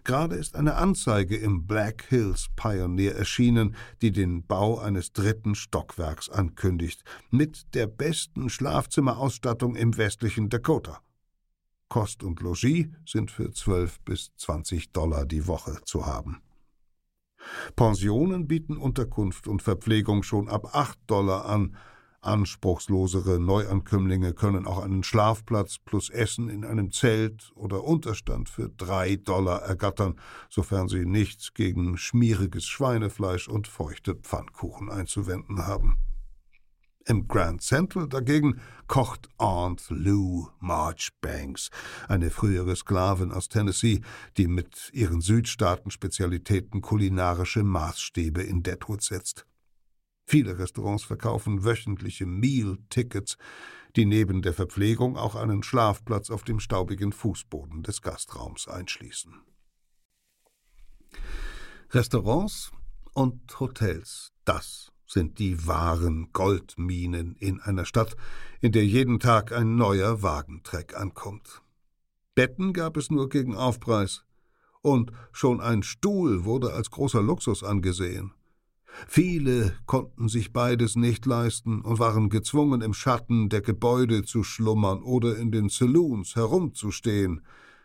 Gerade ist eine Anzeige im Black Hills Pioneer erschienen, die den Bau eines dritten Stockwerks ankündigt, mit der besten Schlafzimmerausstattung im westlichen Dakota. Kost und Logis sind für 12 bis 20 Dollar die Woche zu haben. Pensionen bieten Unterkunft und Verpflegung schon ab 8 Dollar an, Anspruchslosere Neuankömmlinge können auch einen Schlafplatz plus Essen in einem Zelt oder Unterstand für drei Dollar ergattern, sofern sie nichts gegen schmieriges Schweinefleisch und feuchte Pfannkuchen einzuwenden haben. Im Grand Central dagegen kocht Aunt Lou Marchbanks, eine frühere Sklavin aus Tennessee, die mit ihren Südstaaten-Spezialitäten kulinarische Maßstäbe in Deadwood setzt. Viele Restaurants verkaufen wöchentliche Meal-Tickets, die neben der Verpflegung auch einen Schlafplatz auf dem staubigen Fußboden des Gastraums einschließen. Restaurants und Hotels, das sind die wahren Goldminen in einer Stadt, in der jeden Tag ein neuer Wagentreck ankommt. Betten gab es nur gegen Aufpreis, und schon ein Stuhl wurde als großer Luxus angesehen. Viele konnten sich beides nicht leisten und waren gezwungen, im Schatten der Gebäude zu schlummern oder in den Saloons herumzustehen,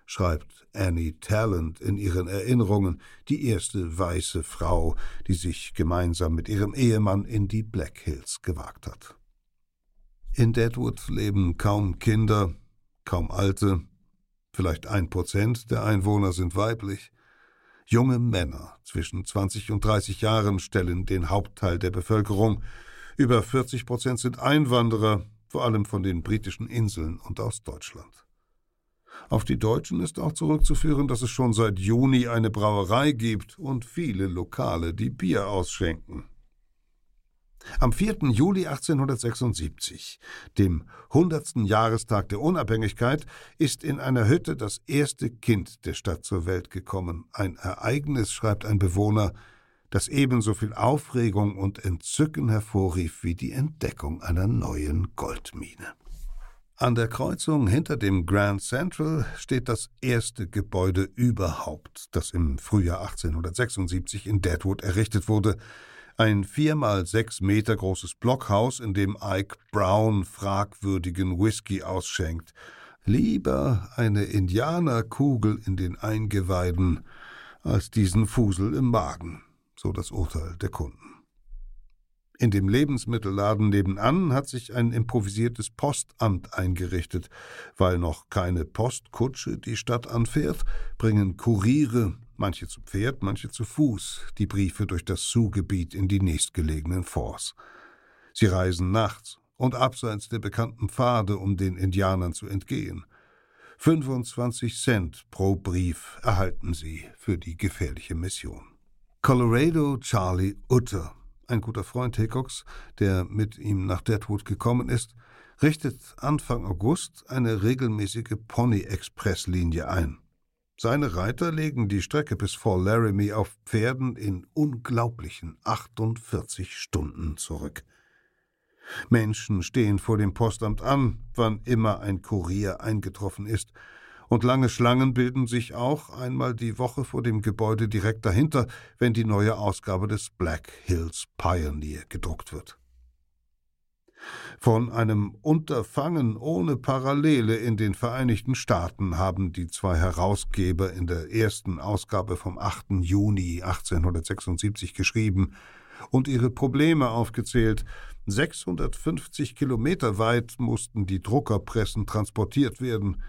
schreibt Annie Talent in ihren Erinnerungen, die erste weiße Frau, die sich gemeinsam mit ihrem Ehemann in die Black Hills gewagt hat. In Deadwood leben kaum Kinder, kaum Alte, vielleicht ein Prozent der Einwohner sind weiblich. Junge Männer zwischen 20 und 30 Jahren stellen den Hauptteil der Bevölkerung. Über 40 Prozent sind Einwanderer, vor allem von den britischen Inseln und aus Deutschland. Auf die Deutschen ist auch zurückzuführen, dass es schon seit Juni eine Brauerei gibt und viele Lokale, die Bier ausschenken. Am 4. Juli 1876, dem 100. Jahrestag der Unabhängigkeit, ist in einer Hütte das erste Kind der Stadt zur Welt gekommen. Ein Ereignis, schreibt ein Bewohner, das ebenso viel Aufregung und Entzücken hervorrief wie die Entdeckung einer neuen Goldmine. An der Kreuzung hinter dem Grand Central steht das erste Gebäude überhaupt, das im Frühjahr 1876 in Deadwood errichtet wurde, ein vier mal sechs Meter großes Blockhaus, in dem Ike Brown fragwürdigen Whisky ausschenkt. Lieber eine Indianerkugel in den Eingeweiden als diesen Fusel im Magen, so das Urteil der Kunden. In dem Lebensmittelladen nebenan hat sich ein improvisiertes Postamt eingerichtet. Weil noch keine Postkutsche die Stadt anfährt, bringen Kuriere manche zu Pferd, manche zu Fuß, die Briefe durch das Sioux-Gebiet in die nächstgelegenen Forts. Sie reisen nachts und abseits der bekannten Pfade, um den Indianern zu entgehen. 25 Cent pro Brief erhalten sie für die gefährliche Mission. Colorado Charlie Utter, ein guter Freund Hickoks, der mit ihm nach Deadwood gekommen ist, richtet Anfang August eine regelmäßige Pony-Express-Linie ein. Seine Reiter legen die Strecke bis Fort Laramie auf Pferden in unglaublichen 48 Stunden zurück. Menschen stehen vor dem Postamt an, wann immer ein Kurier eingetroffen ist, und lange Schlangen bilden sich auch einmal die Woche vor dem Gebäude direkt dahinter, wenn die neue Ausgabe des Black Hills Pioneer gedruckt wird. Von einem Unterfangen ohne Parallele in den Vereinigten Staaten haben die zwei Herausgeber in der ersten Ausgabe vom 8. Juni 1876 geschrieben und ihre Probleme aufgezählt. 650 Kilometer weit mussten die Druckerpressen transportiert werden.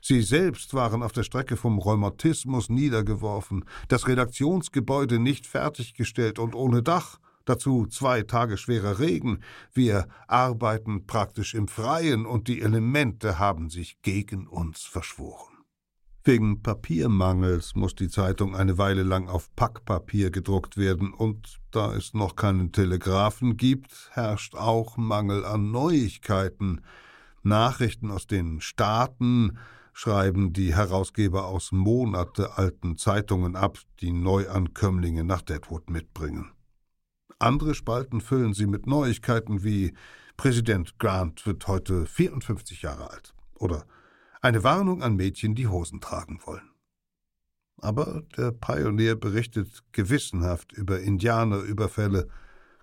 Sie selbst waren auf der Strecke vom Rheumatismus niedergeworfen, das Redaktionsgebäude nicht fertiggestellt und ohne Dach. Dazu zwei Tage schwerer Regen. Wir arbeiten praktisch im Freien und die Elemente haben sich gegen uns verschworen. Wegen Papiermangels muss die Zeitung eine Weile lang auf Packpapier gedruckt werden, und da es noch keinen Telegraphen gibt, herrscht auch Mangel an Neuigkeiten. Nachrichten aus den Staaten schreiben die Herausgeber aus monatealten Zeitungen ab, die Neuankömmlinge nach Deadwood mitbringen. Andere Spalten füllen sie mit Neuigkeiten wie Präsident Grant wird heute 54 Jahre alt oder eine Warnung an Mädchen, die Hosen tragen wollen. Aber der Pionier berichtet gewissenhaft über Indianerüberfälle,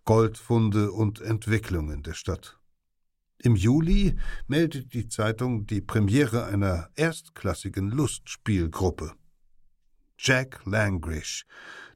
Goldfunde und Entwicklungen der Stadt. Im Juli meldet die Zeitung die Premiere einer erstklassigen Lustspielgruppe. Jack Langrish,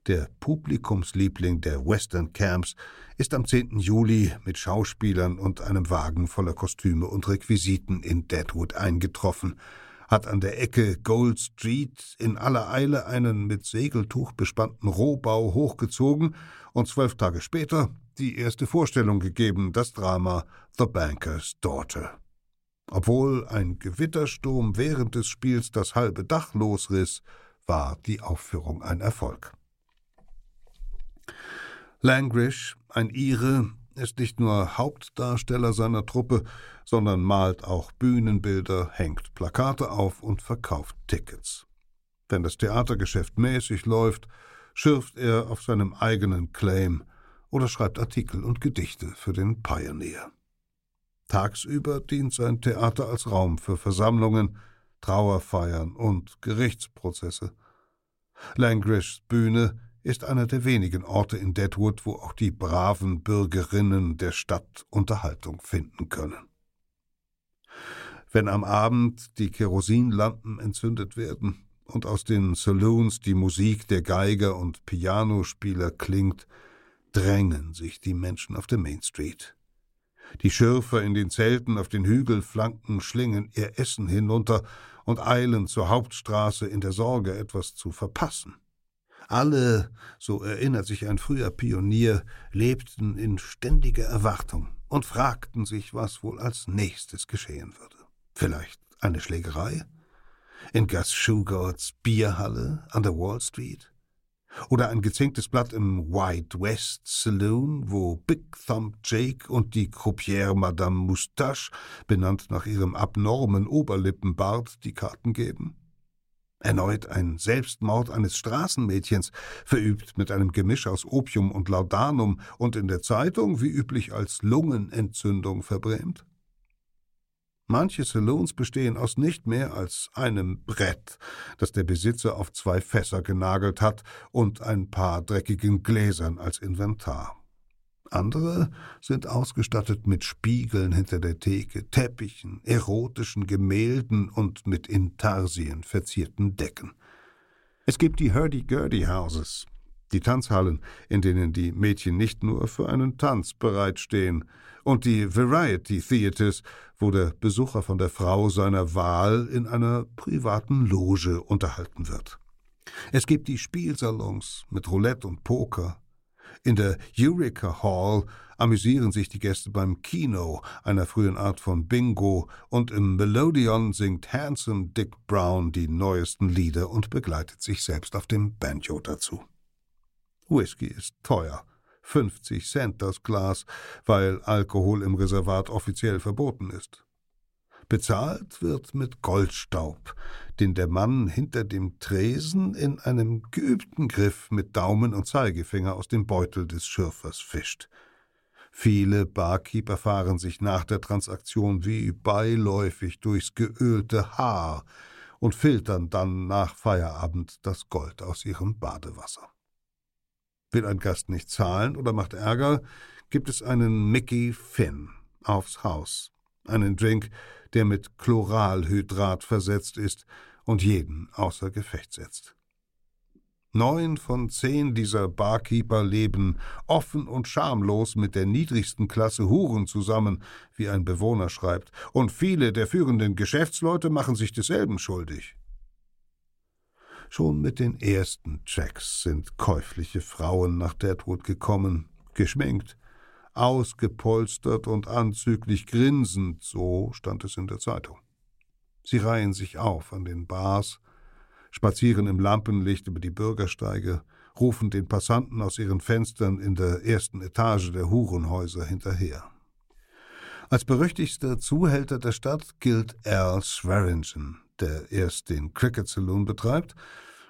der Publikumsliebling der Western Camps, ist am 10. Juli mit Schauspielern und einem Wagen voller Kostüme und Requisiten in Deadwood eingetroffen, hat an der Ecke Gold Street in aller Eile einen mit Segeltuch bespannten Rohbau hochgezogen und zwölf Tage später die erste Vorstellung gegeben, das Drama The Banker's Daughter. Obwohl ein Gewittersturm während des Spiels das halbe Dach losriss, war die Aufführung ein Erfolg. Langrish, ein Ire, ist nicht nur Hauptdarsteller seiner Truppe, sondern malt auch Bühnenbilder, hängt Plakate auf und verkauft Tickets. Wenn das Theatergeschäft mäßig läuft, schürft er auf seinem eigenen Claim oder schreibt Artikel und Gedichte für den Pioneer. Tagsüber dient sein Theater als Raum für Versammlungen, Trauerfeiern und Gerichtsprozesse. Langrishs Bühne ist einer der wenigen Orte in Deadwood, wo auch die braven Bürgerinnen der Stadt Unterhaltung finden können. Wenn am Abend die Kerosinlampen entzündet werden und aus den Saloons die Musik der Geiger und Pianospieler klingt, drängen sich die Menschen auf der Main Street. Die Schürfer in den Zelten auf den Hügelflanken schlingen ihr Essen hinunter und eilen zur Hauptstraße in der Sorge, etwas zu verpassen. Alle, so erinnert sich ein früher Pionier, lebten in ständiger Erwartung und fragten sich, was wohl als nächstes geschehen würde. Vielleicht eine Schlägerei? In Gus Shugarts Bierhalle an der Wall Street? Oder ein gezinktes Blatt im White West Saloon, wo Big Thumb Jake und die Croupière Madame Moustache, benannt nach ihrem abnormen Oberlippenbart, die Karten geben? Erneut ein Selbstmord eines Straßenmädchens, verübt mit einem Gemisch aus Opium und Laudanum und in der Zeitung wie üblich als Lungenentzündung verbrämt? Manche Saloons bestehen aus nicht mehr als einem Brett, das der Besitzer auf zwei Fässer genagelt hat, und ein paar dreckigen Gläsern als Inventar. Andere sind ausgestattet mit Spiegeln hinter der Theke, Teppichen, erotischen Gemälden und mit Intarsien verzierten Decken. Es gibt die Hurdy-Gurdy-Houses, die Tanzhallen, in denen die Mädchen nicht nur für einen Tanz bereitstehen, und die Variety Theatres, wo der Besucher von der Frau seiner Wahl in einer privaten Loge unterhalten wird. Es gibt die Spielsalons mit Roulette und Poker. In der Eureka Hall amüsieren sich die Gäste beim Kino, einer frühen Art von Bingo, und im Melodion singt Handsome Dick Brown die neuesten Lieder und begleitet sich selbst auf dem Banjo dazu. Whisky ist teuer, 50 Cent das Glas, weil Alkohol im Reservat offiziell verboten ist. Bezahlt wird mit Goldstaub, den der Mann hinter dem Tresen in einem geübten Griff mit Daumen und Zeigefinger aus dem Beutel des Schürfers fischt. Viele Barkeeper fahren sich nach der Transaktion wie beiläufig durchs geölte Haar und filtern dann nach Feierabend das Gold aus ihrem Badewasser. Will ein Gast nicht zahlen oder macht Ärger, gibt es einen Mickey Finn aufs Haus. Einen Drink, der mit Chloralhydrat versetzt ist und jeden außer Gefecht setzt. Neun von zehn dieser Barkeeper leben offen und schamlos mit der niedrigsten Klasse Huren zusammen, wie ein Bewohner schreibt, und viele der führenden Geschäftsleute machen sich desselben schuldig. Schon mit den ersten Checks sind käufliche Frauen nach Deadwood gekommen, geschminkt, ausgepolstert und anzüglich grinsend, so stand es in der Zeitung. Sie reihen sich auf an den Bars, spazieren im Lampenlicht über die Bürgersteige, rufen den Passanten aus ihren Fenstern in der ersten Etage der Hurenhäuser hinterher. Als berüchtigster Zuhälter der Stadt gilt Al Swearingen, der erst den Cricket Saloon betreibt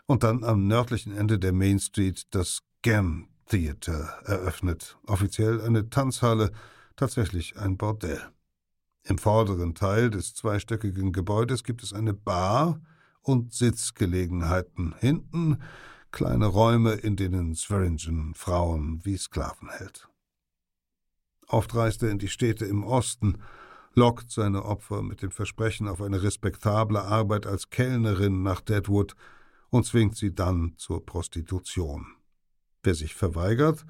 und dann am nördlichen Ende der Main Street das Gam Theater eröffnet, offiziell eine Tanzhalle, tatsächlich ein Bordell. Im vorderen Teil des zweistöckigen Gebäudes gibt es eine Bar und Sitzgelegenheiten, hinten kleine Räume, in denen Swearingen Frauen wie Sklaven hält. Oft reist er in die Städte im Osten, lockt seine Opfer mit dem Versprechen auf eine respektable Arbeit als Kellnerin nach Deadwood und zwingt sie dann zur Prostitution. Wer sich verweigert,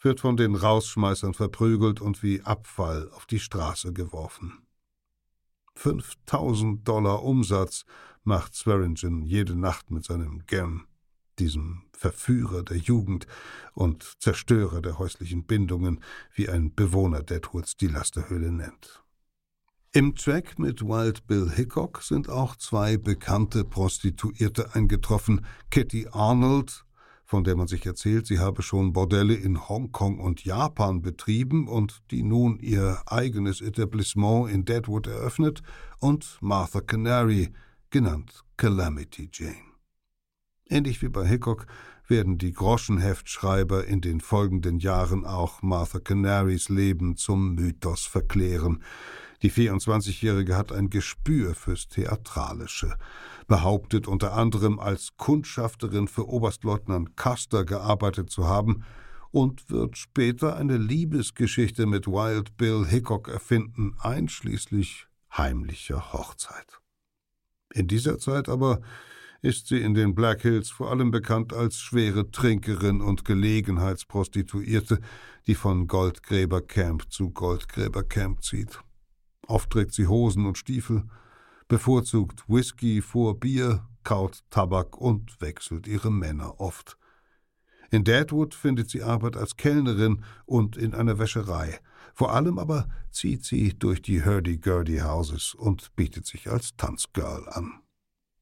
wird von den Rausschmeißern verprügelt und wie Abfall auf die Straße geworfen. 5000 Dollar Umsatz macht Swearingen jede Nacht mit seinem Gam, diesem Verführer der Jugend und Zerstörer der häuslichen Bindungen, wie ein Bewohner Deadwoods die Lasterhöhle nennt. Im Track mit Wild Bill Hickok sind auch zwei bekannte Prostituierte eingetroffen, Kitty Arnold von der man sich erzählt, sie habe schon Bordelle in Hongkong und Japan betrieben und die nun ihr eigenes Etablissement in Deadwood eröffnet, und Martha Canary, genannt Calamity Jane. Ähnlich wie bei Hickok werden die Groschenheftschreiber in den folgenden Jahren auch Martha Canarys Leben zum Mythos verklären. Die 24-Jährige hat ein Gespür fürs Theatralische, behauptet unter anderem als Kundschafterin für Oberstleutnant Custer gearbeitet zu haben und wird später eine Liebesgeschichte mit Wild Bill Hickok erfinden, einschließlich heimlicher Hochzeit. In dieser Zeit aber ist sie in den Black Hills vor allem bekannt als schwere Trinkerin und Gelegenheitsprostituierte, die von Goldgräbercamp zu Goldgräbercamp zieht. Oft trägt sie Hosen und Stiefel, bevorzugt Whisky vor Bier, kaut Tabak und wechselt ihre Männer oft. In Deadwood findet sie Arbeit als Kellnerin und in einer Wäscherei. Vor allem aber zieht sie durch die Hurdy-Gurdy-Houses und bietet sich als Tanzgirl an.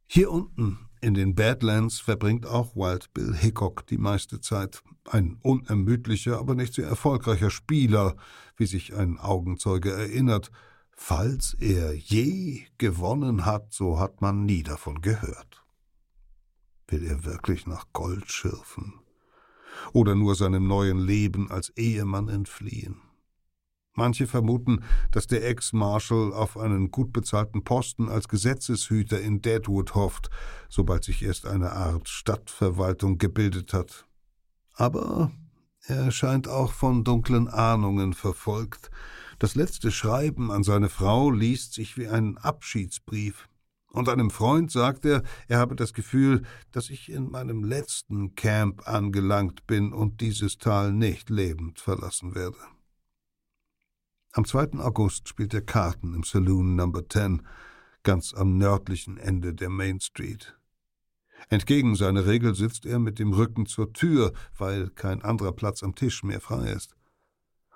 Hier unten in den Badlands verbringt auch Wild Bill Hickok die meiste Zeit. Ein unermüdlicher, aber nicht sehr erfolgreicher Spieler, wie sich ein Augenzeuge erinnert, Falls er je gewonnen hat, so hat man nie davon gehört. Will er wirklich nach Gold schürfen? Oder nur seinem neuen Leben als Ehemann entfliehen? Manche vermuten, dass der Ex-Marshal auf einen gut bezahlten Posten als Gesetzeshüter in Deadwood hofft, sobald sich erst eine Art Stadtverwaltung gebildet hat. Aber er scheint auch von dunklen Ahnungen verfolgt, das letzte Schreiben an seine Frau liest sich wie ein Abschiedsbrief. Und einem Freund sagt er, er habe das Gefühl, dass ich in meinem letzten Camp angelangt bin und dieses Tal nicht lebend verlassen werde. Am 2. August spielt er Karten im Saloon Number 10, ganz am nördlichen Ende der Main Street. Entgegen seiner Regel sitzt er mit dem Rücken zur Tür, weil kein anderer Platz am Tisch mehr frei ist.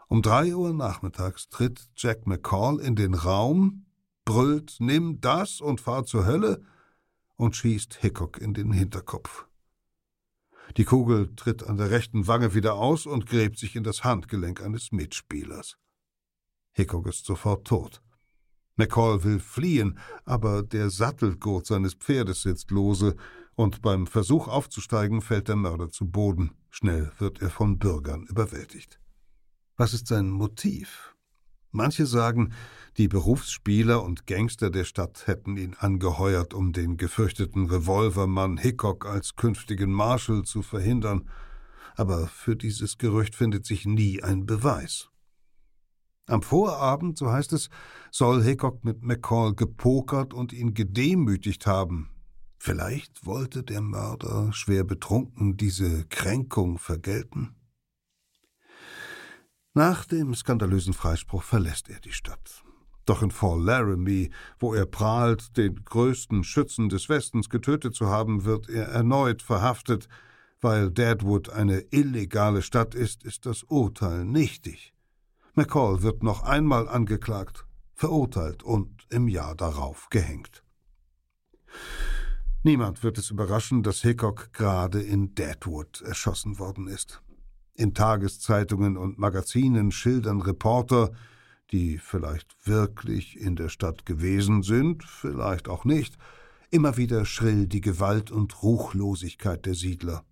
Um drei Uhr nachmittags tritt Jack McCall in den Raum, brüllt Nimm das und fahr zur Hölle und schießt Hickok in den Hinterkopf. Die Kugel tritt an der rechten Wange wieder aus und gräbt sich in das Handgelenk eines Mitspielers. Hickok ist sofort tot. McCall will fliehen, aber der Sattelgurt seines Pferdes sitzt lose, und beim Versuch aufzusteigen fällt der Mörder zu Boden. Schnell wird er von Bürgern überwältigt. Was ist sein Motiv? Manche sagen, die Berufsspieler und Gangster der Stadt hätten ihn angeheuert, um den gefürchteten Revolvermann Hickok als künftigen Marshal zu verhindern, aber für dieses Gerücht findet sich nie ein Beweis. Am Vorabend, so heißt es, soll Hickok mit McCall gepokert und ihn gedemütigt haben. Vielleicht wollte der Mörder schwer betrunken diese Kränkung vergelten? Nach dem skandalösen Freispruch verlässt er die Stadt. Doch in Fall Laramie, wo er prahlt, den größten Schützen des Westens getötet zu haben, wird er erneut verhaftet. Weil Deadwood eine illegale Stadt ist, ist das Urteil nichtig. McCall wird noch einmal angeklagt, verurteilt und im Jahr darauf gehängt. Niemand wird es überraschen, dass Hickok gerade in Deadwood erschossen worden ist. In Tageszeitungen und Magazinen schildern Reporter, die vielleicht wirklich in der Stadt gewesen sind, vielleicht auch nicht, immer wieder schrill die Gewalt und Ruchlosigkeit der Siedler.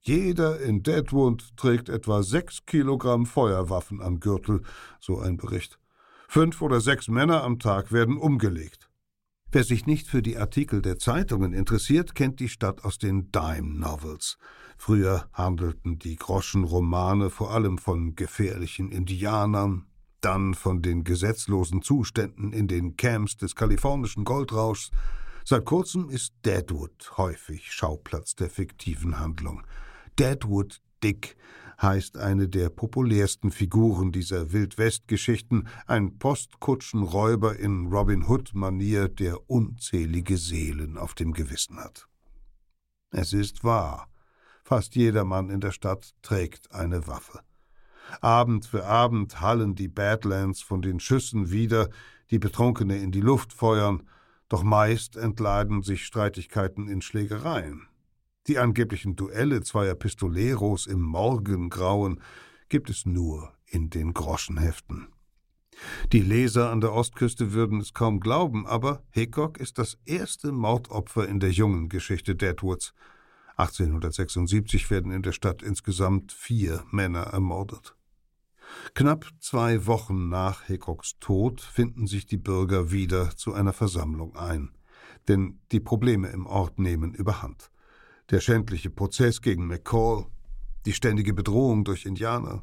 Jeder in Deadwood trägt etwa sechs Kilogramm Feuerwaffen am Gürtel, so ein Bericht. Fünf oder sechs Männer am Tag werden umgelegt. Wer sich nicht für die Artikel der Zeitungen interessiert, kennt die Stadt aus den Dime Novels. Früher handelten die Groschenromane vor allem von gefährlichen Indianern, dann von den gesetzlosen Zuständen in den Camps des kalifornischen Goldrauschs. Seit kurzem ist Deadwood häufig Schauplatz der fiktiven Handlung. Deadwood Dick heißt eine der populärsten Figuren dieser Wildwest-Geschichten, ein Postkutschenräuber in Robin Hood-Manier, der unzählige Seelen auf dem Gewissen hat. Es ist wahr, fast jeder Mann in der Stadt trägt eine Waffe. Abend für Abend hallen die Badlands von den Schüssen wieder, die Betrunkene in die Luft feuern, doch meist entleiden sich Streitigkeiten in Schlägereien. Die angeblichen Duelle zweier Pistoleros im Morgengrauen gibt es nur in den Groschenheften. Die Leser an der Ostküste würden es kaum glauben, aber Hickok ist das erste Mordopfer in der jungen Geschichte Deadwoods. 1876 werden in der Stadt insgesamt vier Männer ermordet. Knapp zwei Wochen nach Hickoks Tod finden sich die Bürger wieder zu einer Versammlung ein. Denn die Probleme im Ort nehmen überhand. Der schändliche Prozess gegen McCall, die ständige Bedrohung durch Indianer,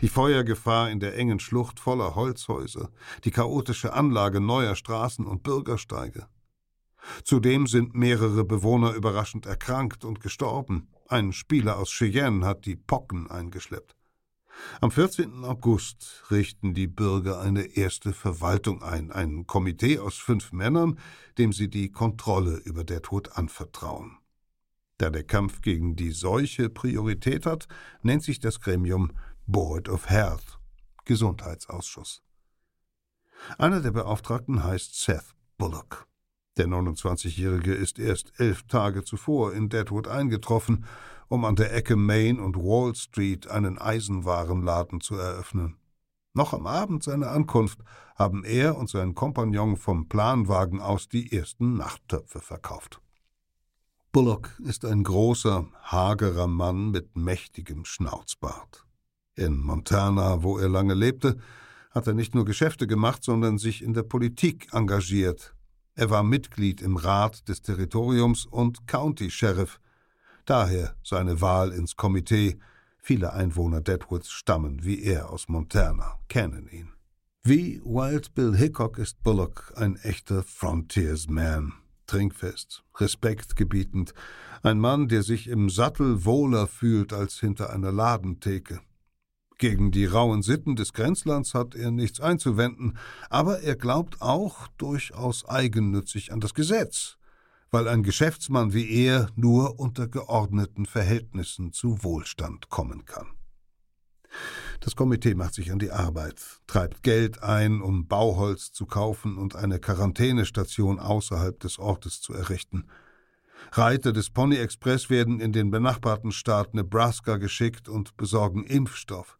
die Feuergefahr in der engen Schlucht voller Holzhäuser, die chaotische Anlage neuer Straßen und Bürgersteige. Zudem sind mehrere Bewohner überraschend erkrankt und gestorben. Ein Spieler aus Cheyenne hat die Pocken eingeschleppt. Am 14. August richten die Bürger eine erste Verwaltung ein, ein Komitee aus fünf Männern, dem sie die Kontrolle über der Tod anvertrauen. Da der Kampf gegen die Seuche Priorität hat, nennt sich das Gremium Board of Health, Gesundheitsausschuss. Einer der Beauftragten heißt Seth Bullock. Der 29-Jährige ist erst elf Tage zuvor in Deadwood eingetroffen, um an der Ecke Main und Wall Street einen Eisenwarenladen zu eröffnen. Noch am Abend seiner Ankunft haben er und sein Kompagnon vom Planwagen aus die ersten Nachttöpfe verkauft. Bullock ist ein großer, hagerer Mann mit mächtigem Schnauzbart. In Montana, wo er lange lebte, hat er nicht nur Geschäfte gemacht, sondern sich in der Politik engagiert. Er war Mitglied im Rat des Territoriums und County Sheriff. Daher seine Wahl ins Komitee. Viele Einwohner Deadwoods stammen wie er aus Montana, kennen ihn. Wie Wild Bill Hickok ist Bullock ein echter Frontiersman. Trinkfest, respektgebietend, ein Mann, der sich im Sattel wohler fühlt als hinter einer Ladentheke. Gegen die rauen Sitten des Grenzlands hat er nichts einzuwenden, aber er glaubt auch durchaus eigennützig an das Gesetz, weil ein Geschäftsmann wie er nur unter geordneten Verhältnissen zu Wohlstand kommen kann. Das Komitee macht sich an die Arbeit, treibt Geld ein, um Bauholz zu kaufen und eine Quarantänestation außerhalb des Ortes zu errichten. Reiter des Pony Express werden in den benachbarten Staat Nebraska geschickt und besorgen Impfstoff.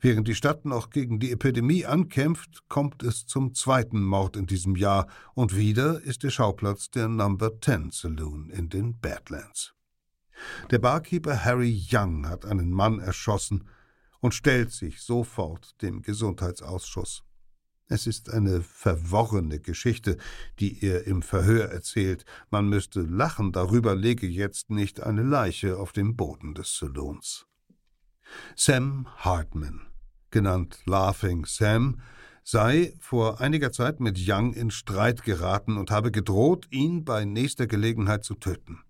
Während die Stadt noch gegen die Epidemie ankämpft, kommt es zum zweiten Mord in diesem Jahr und wieder ist der Schauplatz der Number 10 Saloon in den Badlands. Der Barkeeper Harry Young hat einen Mann erschossen und stellt sich sofort dem Gesundheitsausschuss. Es ist eine verworrene Geschichte, die er im Verhör erzählt. Man müsste lachen, darüber lege jetzt nicht eine Leiche auf dem Boden des Saloons. Sam Hartman, genannt Laughing Sam, sei vor einiger Zeit mit Young in Streit geraten und habe gedroht, ihn bei nächster Gelegenheit zu töten.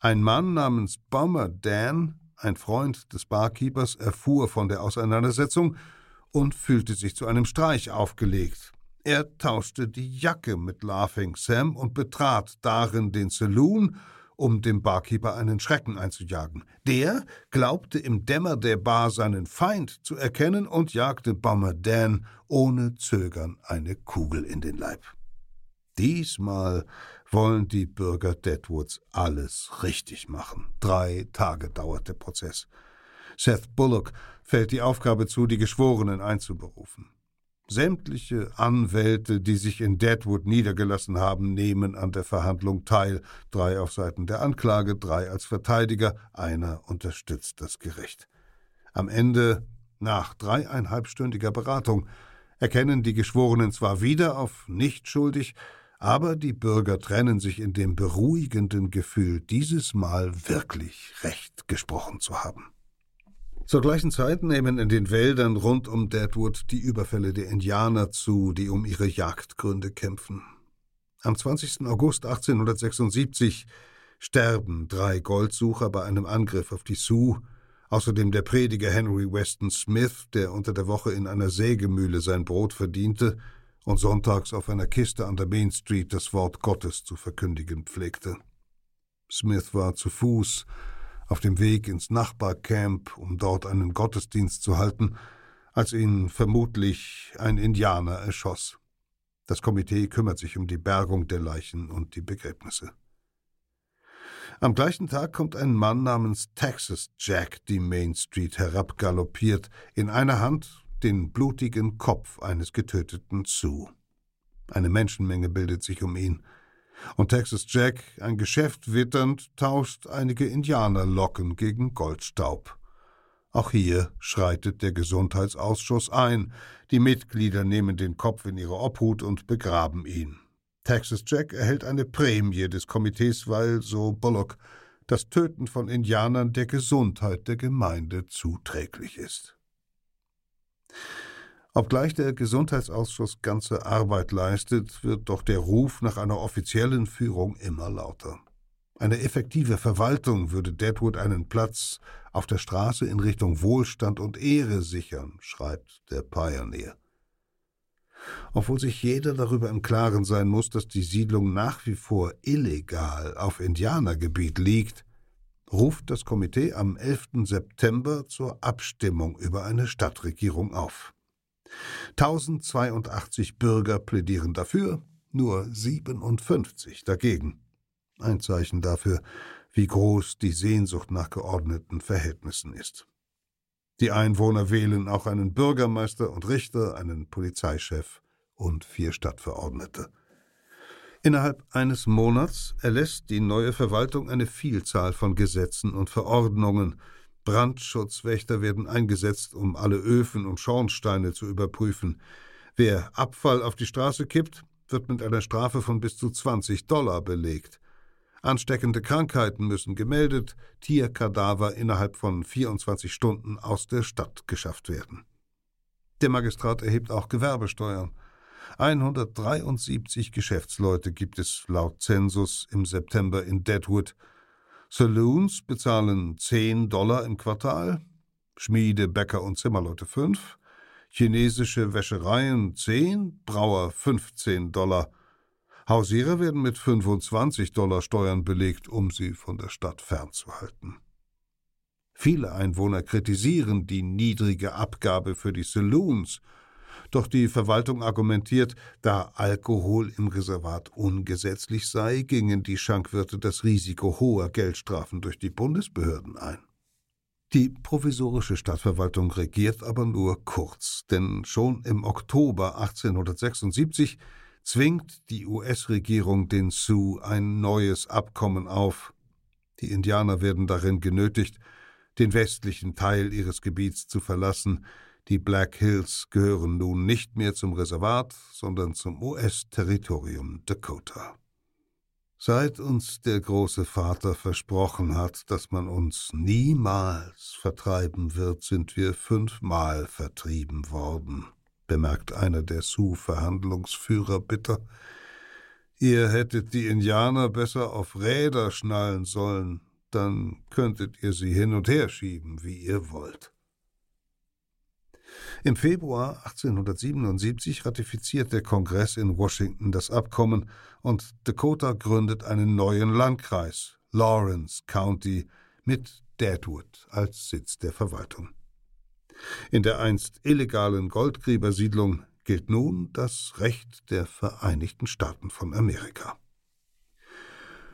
Ein Mann namens Bomber Dan, ein Freund des Barkeepers, erfuhr von der Auseinandersetzung und fühlte sich zu einem Streich aufgelegt. Er tauschte die Jacke mit Laughing Sam und betrat darin den Saloon um dem Barkeeper einen Schrecken einzujagen. Der glaubte im Dämmer der Bar seinen Feind zu erkennen und jagte Bomber Dan ohne Zögern eine Kugel in den Leib. Diesmal wollen die Bürger Deadwoods alles richtig machen. Drei Tage dauert der Prozess. Seth Bullock fällt die Aufgabe zu, die Geschworenen einzuberufen. Sämtliche Anwälte, die sich in Deadwood niedergelassen haben, nehmen an der Verhandlung teil. Drei auf Seiten der Anklage, drei als Verteidiger, einer unterstützt das Gericht. Am Ende, nach dreieinhalbstündiger Beratung, erkennen die Geschworenen zwar wieder auf nicht schuldig, aber die Bürger trennen sich in dem beruhigenden Gefühl, dieses Mal wirklich Recht gesprochen zu haben. Zur gleichen Zeit nehmen in den Wäldern rund um Deadwood die Überfälle der Indianer zu, die um ihre Jagdgründe kämpfen. Am 20. August 1876 sterben drei Goldsucher bei einem Angriff auf die Sioux, außerdem der Prediger Henry Weston Smith, der unter der Woche in einer Sägemühle sein Brot verdiente und sonntags auf einer Kiste an der Main Street das Wort Gottes zu verkündigen pflegte. Smith war zu Fuß auf dem Weg ins Nachbarcamp, um dort einen Gottesdienst zu halten, als ihn vermutlich ein Indianer erschoss. Das Komitee kümmert sich um die Bergung der Leichen und die Begräbnisse. Am gleichen Tag kommt ein Mann namens Texas Jack die Main Street herabgaloppiert, in einer Hand den blutigen Kopf eines getöteten Sioux. Eine Menschenmenge bildet sich um ihn. Und Texas Jack, ein Geschäft witternd, tauscht einige Indianerlocken gegen Goldstaub. Auch hier schreitet der Gesundheitsausschuss ein. Die Mitglieder nehmen den Kopf in ihre Obhut und begraben ihn. Texas Jack erhält eine Prämie des Komitees, weil, so Bullock, das Töten von Indianern der Gesundheit der Gemeinde zuträglich ist. Obgleich der Gesundheitsausschuss ganze Arbeit leistet, wird doch der Ruf nach einer offiziellen Führung immer lauter. Eine effektive Verwaltung würde Deadwood einen Platz auf der Straße in Richtung Wohlstand und Ehre sichern, schreibt der Pioneer. Obwohl sich jeder darüber im Klaren sein muss, dass die Siedlung nach wie vor illegal auf Indianergebiet liegt, ruft das Komitee am 11. September zur Abstimmung über eine Stadtregierung auf. 1082 Bürger plädieren dafür, nur 57 dagegen. Ein Zeichen dafür, wie groß die Sehnsucht nach geordneten Verhältnissen ist. Die Einwohner wählen auch einen Bürgermeister und Richter, einen Polizeichef und vier Stadtverordnete. Innerhalb eines Monats erlässt die neue Verwaltung eine Vielzahl von Gesetzen und Verordnungen. Brandschutzwächter werden eingesetzt, um alle Öfen und Schornsteine zu überprüfen. Wer Abfall auf die Straße kippt, wird mit einer Strafe von bis zu 20 Dollar belegt. Ansteckende Krankheiten müssen gemeldet, Tierkadaver innerhalb von 24 Stunden aus der Stadt geschafft werden. Der Magistrat erhebt auch Gewerbesteuern. 173 Geschäftsleute gibt es laut Zensus im September in Deadwood. Saloons bezahlen 10 Dollar im Quartal, Schmiede, Bäcker und Zimmerleute 5, chinesische Wäschereien 10, Brauer 15 Dollar, Hausierer werden mit 25 Dollar Steuern belegt, um sie von der Stadt fernzuhalten. Viele Einwohner kritisieren die niedrige Abgabe für die Saloons, doch die Verwaltung argumentiert, da Alkohol im Reservat ungesetzlich sei, gingen die Schankwirte das Risiko hoher Geldstrafen durch die Bundesbehörden ein. Die provisorische Stadtverwaltung regiert aber nur kurz, denn schon im Oktober 1876 zwingt die US-Regierung den Sioux ein neues Abkommen auf. Die Indianer werden darin genötigt, den westlichen Teil ihres Gebiets zu verlassen. Die Black Hills gehören nun nicht mehr zum Reservat, sondern zum US-Territorium Dakota. Seit uns der große Vater versprochen hat, dass man uns niemals vertreiben wird, sind wir fünfmal vertrieben worden bemerkt einer der Sioux-Verhandlungsführer bitter. Ihr hättet die Indianer besser auf Räder schnallen sollen, dann könntet ihr sie hin und her schieben, wie ihr wollt. Im Februar 1877 ratifiziert der Kongress in Washington das Abkommen und Dakota gründet einen neuen Landkreis, Lawrence County, mit Deadwood als Sitz der Verwaltung. In der einst illegalen Goldgräbersiedlung gilt nun das Recht der Vereinigten Staaten von Amerika.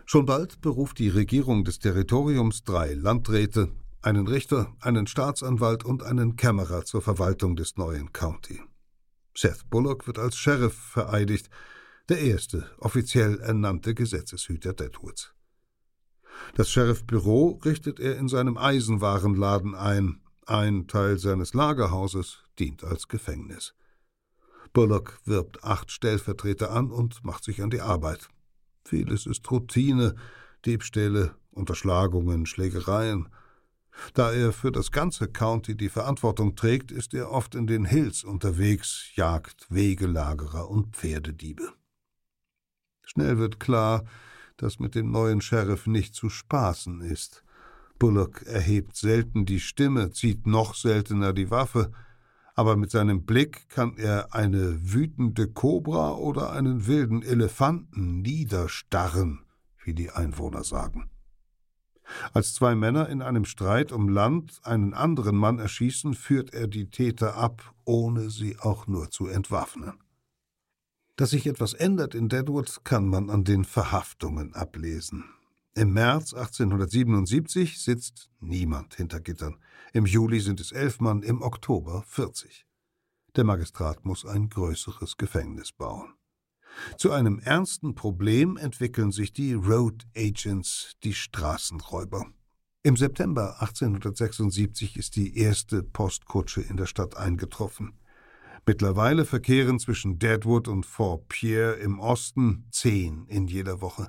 Schon bald beruft die Regierung des Territoriums drei Landräte, einen Richter, einen Staatsanwalt und einen Kämmerer zur Verwaltung des neuen County. Seth Bullock wird als Sheriff vereidigt, der erste offiziell ernannte Gesetzeshüter Deadwoods. Das Sheriffbüro richtet er in seinem Eisenwarenladen ein, ein Teil seines Lagerhauses dient als Gefängnis. Bullock wirbt acht Stellvertreter an und macht sich an die Arbeit. Vieles ist Routine, Diebstähle, Unterschlagungen, Schlägereien. Da er für das ganze County die Verantwortung trägt, ist er oft in den Hills unterwegs, jagt Wegelagerer und Pferdediebe. Schnell wird klar, dass mit dem neuen Sheriff nicht zu spaßen ist. Bullock erhebt selten die Stimme, zieht noch seltener die Waffe, aber mit seinem Blick kann er eine wütende Kobra oder einen wilden Elefanten niederstarren, wie die Einwohner sagen. Als zwei Männer in einem Streit um Land einen anderen Mann erschießen, führt er die Täter ab, ohne sie auch nur zu entwaffnen. Dass sich etwas ändert in Deadwood, kann man an den Verhaftungen ablesen. Im März 1877 sitzt niemand hinter Gittern. Im Juli sind es elf Mann, im Oktober 40. Der Magistrat muss ein größeres Gefängnis bauen. Zu einem ernsten Problem entwickeln sich die Road Agents, die Straßenräuber. Im September 1876 ist die erste Postkutsche in der Stadt eingetroffen. Mittlerweile verkehren zwischen Deadwood und Fort Pierre im Osten zehn in jeder Woche.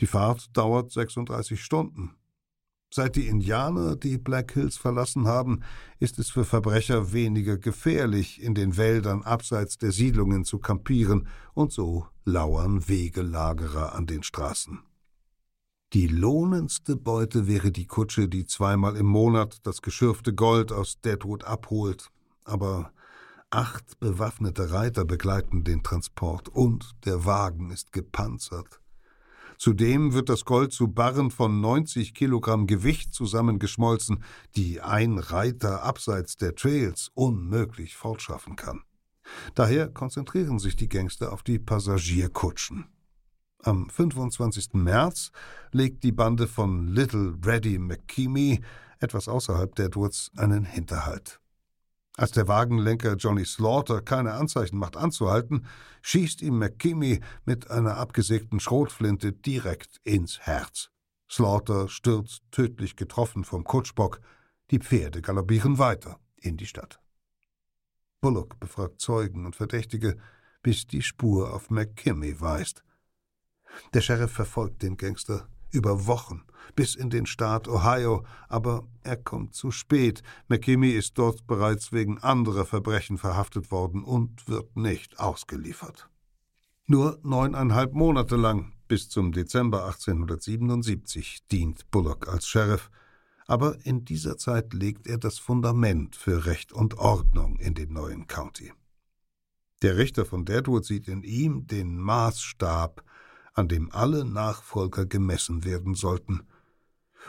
Die Fahrt dauert 36 Stunden. Seit die Indianer die Black Hills verlassen haben, ist es für Verbrecher weniger gefährlich, in den Wäldern abseits der Siedlungen zu kampieren, und so lauern Wegelagerer an den Straßen. Die lohnendste Beute wäre die Kutsche, die zweimal im Monat das geschürfte Gold aus Deadwood abholt. Aber acht bewaffnete Reiter begleiten den Transport und der Wagen ist gepanzert. Zudem wird das Gold zu Barren von 90 Kilogramm Gewicht zusammengeschmolzen, die ein Reiter abseits der Trails unmöglich fortschaffen kann. Daher konzentrieren sich die Gangster auf die Passagierkutschen. Am 25. März legt die Bande von Little Reddy McKeamy etwas außerhalb Deadwoods einen Hinterhalt. Als der Wagenlenker Johnny Slaughter keine Anzeichen macht anzuhalten, schießt ihm McKimmy mit einer abgesägten Schrotflinte direkt ins Herz. Slaughter stürzt tödlich getroffen vom Kutschbock, die Pferde galoppieren weiter in die Stadt. Bullock befragt Zeugen und Verdächtige, bis die Spur auf McKimmy weist. Der Sheriff verfolgt den Gangster, über Wochen bis in den Staat Ohio, aber er kommt zu spät. McKimmy ist dort bereits wegen anderer Verbrechen verhaftet worden und wird nicht ausgeliefert. Nur neuneinhalb Monate lang, bis zum Dezember 1877, dient Bullock als Sheriff, aber in dieser Zeit legt er das Fundament für Recht und Ordnung in dem neuen County. Der Richter von Deadwood sieht in ihm den Maßstab, an dem alle Nachfolger gemessen werden sollten.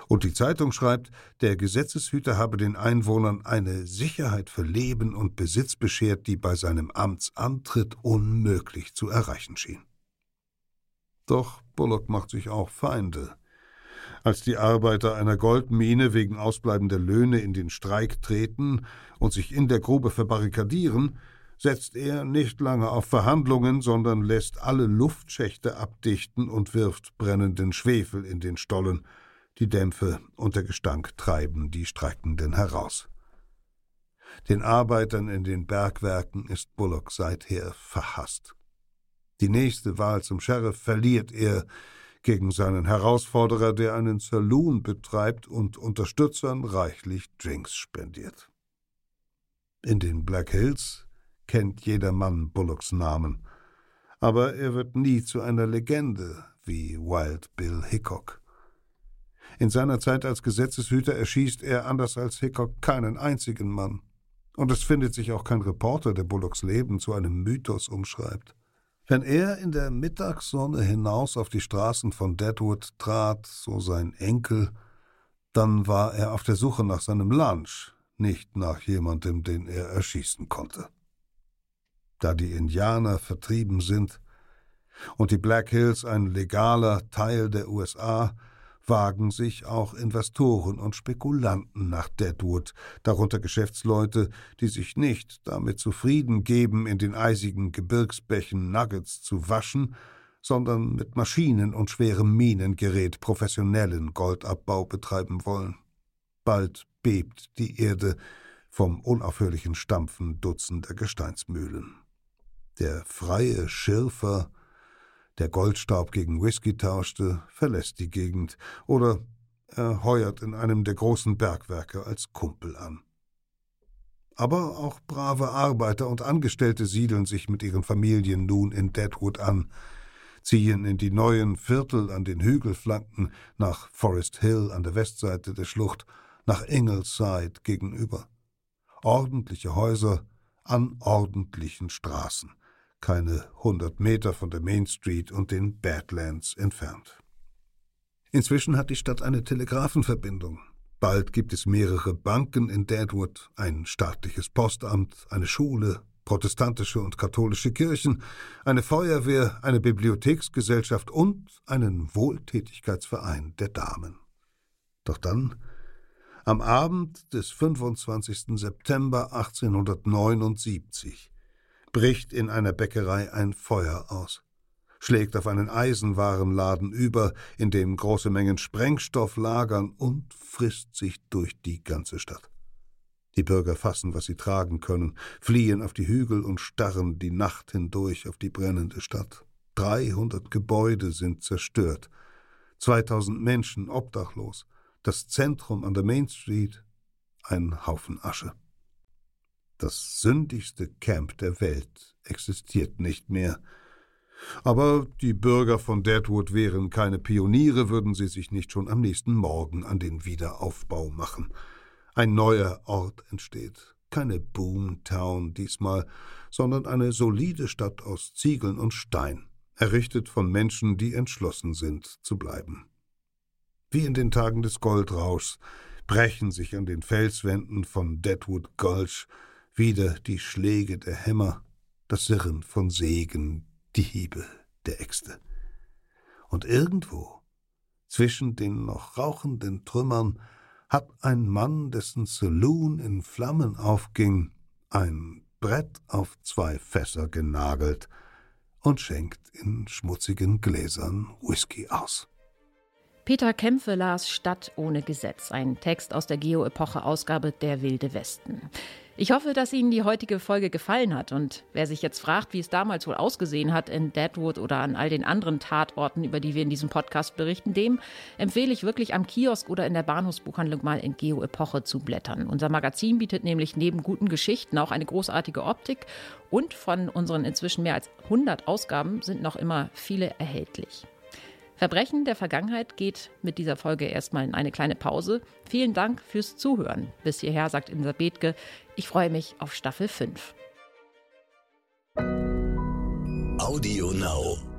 Und die Zeitung schreibt, der Gesetzeshüter habe den Einwohnern eine Sicherheit für Leben und Besitz beschert, die bei seinem Amtsantritt unmöglich zu erreichen schien. Doch Bullock macht sich auch Feinde. Als die Arbeiter einer Goldmine wegen ausbleibender Löhne in den Streik treten und sich in der Grube verbarrikadieren, setzt er nicht lange auf Verhandlungen, sondern lässt alle Luftschächte abdichten und wirft brennenden Schwefel in den Stollen. Die Dämpfe und der Gestank treiben die Streikenden heraus. Den Arbeitern in den Bergwerken ist Bullock seither verhasst. Die nächste Wahl zum Sheriff verliert er gegen seinen Herausforderer, der einen Saloon betreibt und Unterstützern reichlich Drinks spendiert. In den Black Hills kennt jeder Mann Bullocks Namen, aber er wird nie zu einer Legende wie Wild Bill Hickok. In seiner Zeit als Gesetzeshüter erschießt er anders als Hickok keinen einzigen Mann. Und es findet sich auch kein Reporter, der Bullocks Leben zu einem Mythos umschreibt. Wenn er in der Mittagssonne hinaus auf die Straßen von Deadwood trat, so sein Enkel, dann war er auf der Suche nach seinem Lunch, nicht nach jemandem, den er erschießen konnte da die Indianer vertrieben sind und die Black Hills ein legaler Teil der USA, wagen sich auch Investoren und Spekulanten nach Deadwood, darunter Geschäftsleute, die sich nicht damit zufrieden geben, in den eisigen Gebirgsbächen Nuggets zu waschen, sondern mit Maschinen und schwerem Minengerät professionellen Goldabbau betreiben wollen. Bald bebt die Erde vom unaufhörlichen Stampfen dutzender Gesteinsmühlen. Der freie Schirfer, der Goldstaub gegen Whisky tauschte, verlässt die Gegend oder er heuert in einem der großen Bergwerke als Kumpel an. Aber auch brave Arbeiter und Angestellte siedeln sich mit ihren Familien nun in Deadwood an, ziehen in die neuen Viertel an den Hügelflanken, nach Forest Hill an der Westseite der Schlucht, nach Ingleside gegenüber. Ordentliche Häuser an ordentlichen Straßen keine hundert Meter von der Main Street und den Badlands entfernt. Inzwischen hat die Stadt eine Telegrafenverbindung. Bald gibt es mehrere Banken in Deadwood, ein staatliches Postamt, eine Schule, protestantische und katholische Kirchen, eine Feuerwehr, eine Bibliotheksgesellschaft und einen Wohltätigkeitsverein der Damen. Doch dann, am Abend des 25. September 1879, bricht in einer Bäckerei ein Feuer aus schlägt auf einen Eisenwarenladen über, in dem große Mengen Sprengstoff lagern und frisst sich durch die ganze Stadt. Die Bürger fassen, was sie tragen können, fliehen auf die Hügel und starren die Nacht hindurch auf die brennende Stadt. Dreihundert Gebäude sind zerstört, zweitausend Menschen obdachlos, das Zentrum an der Main Street ein Haufen Asche. Das sündigste Camp der Welt existiert nicht mehr, aber die Bürger von Deadwood wären keine Pioniere, würden sie sich nicht schon am nächsten Morgen an den Wiederaufbau machen. Ein neuer Ort entsteht. Keine Boomtown diesmal, sondern eine solide Stadt aus Ziegeln und Stein, errichtet von Menschen, die entschlossen sind zu bleiben. Wie in den Tagen des Goldrauschs brechen sich an den Felswänden von Deadwood Gulch wieder die Schläge der Hämmer, das Sirren von Sägen, die Hiebe der Äxte. Und irgendwo, zwischen den noch rauchenden Trümmern, hat ein Mann, dessen Saloon in Flammen aufging, ein Brett auf zwei Fässer genagelt und schenkt in schmutzigen Gläsern Whisky aus. Peter Kämpfe las Stadt ohne Gesetz, ein Text aus der Geo-Epoche-Ausgabe Der Wilde Westen. Ich hoffe, dass Ihnen die heutige Folge gefallen hat. Und wer sich jetzt fragt, wie es damals wohl ausgesehen hat in Deadwood oder an all den anderen Tatorten, über die wir in diesem Podcast berichten, dem empfehle ich wirklich am Kiosk oder in der Bahnhofsbuchhandlung mal in Geo Epoche zu blättern. Unser Magazin bietet nämlich neben guten Geschichten auch eine großartige Optik und von unseren inzwischen mehr als 100 Ausgaben sind noch immer viele erhältlich. Verbrechen der Vergangenheit geht mit dieser Folge erstmal in eine kleine Pause. Vielen Dank fürs Zuhören. Bis hierher sagt Insa Bethke, ich freue mich auf Staffel 5. Audio Now.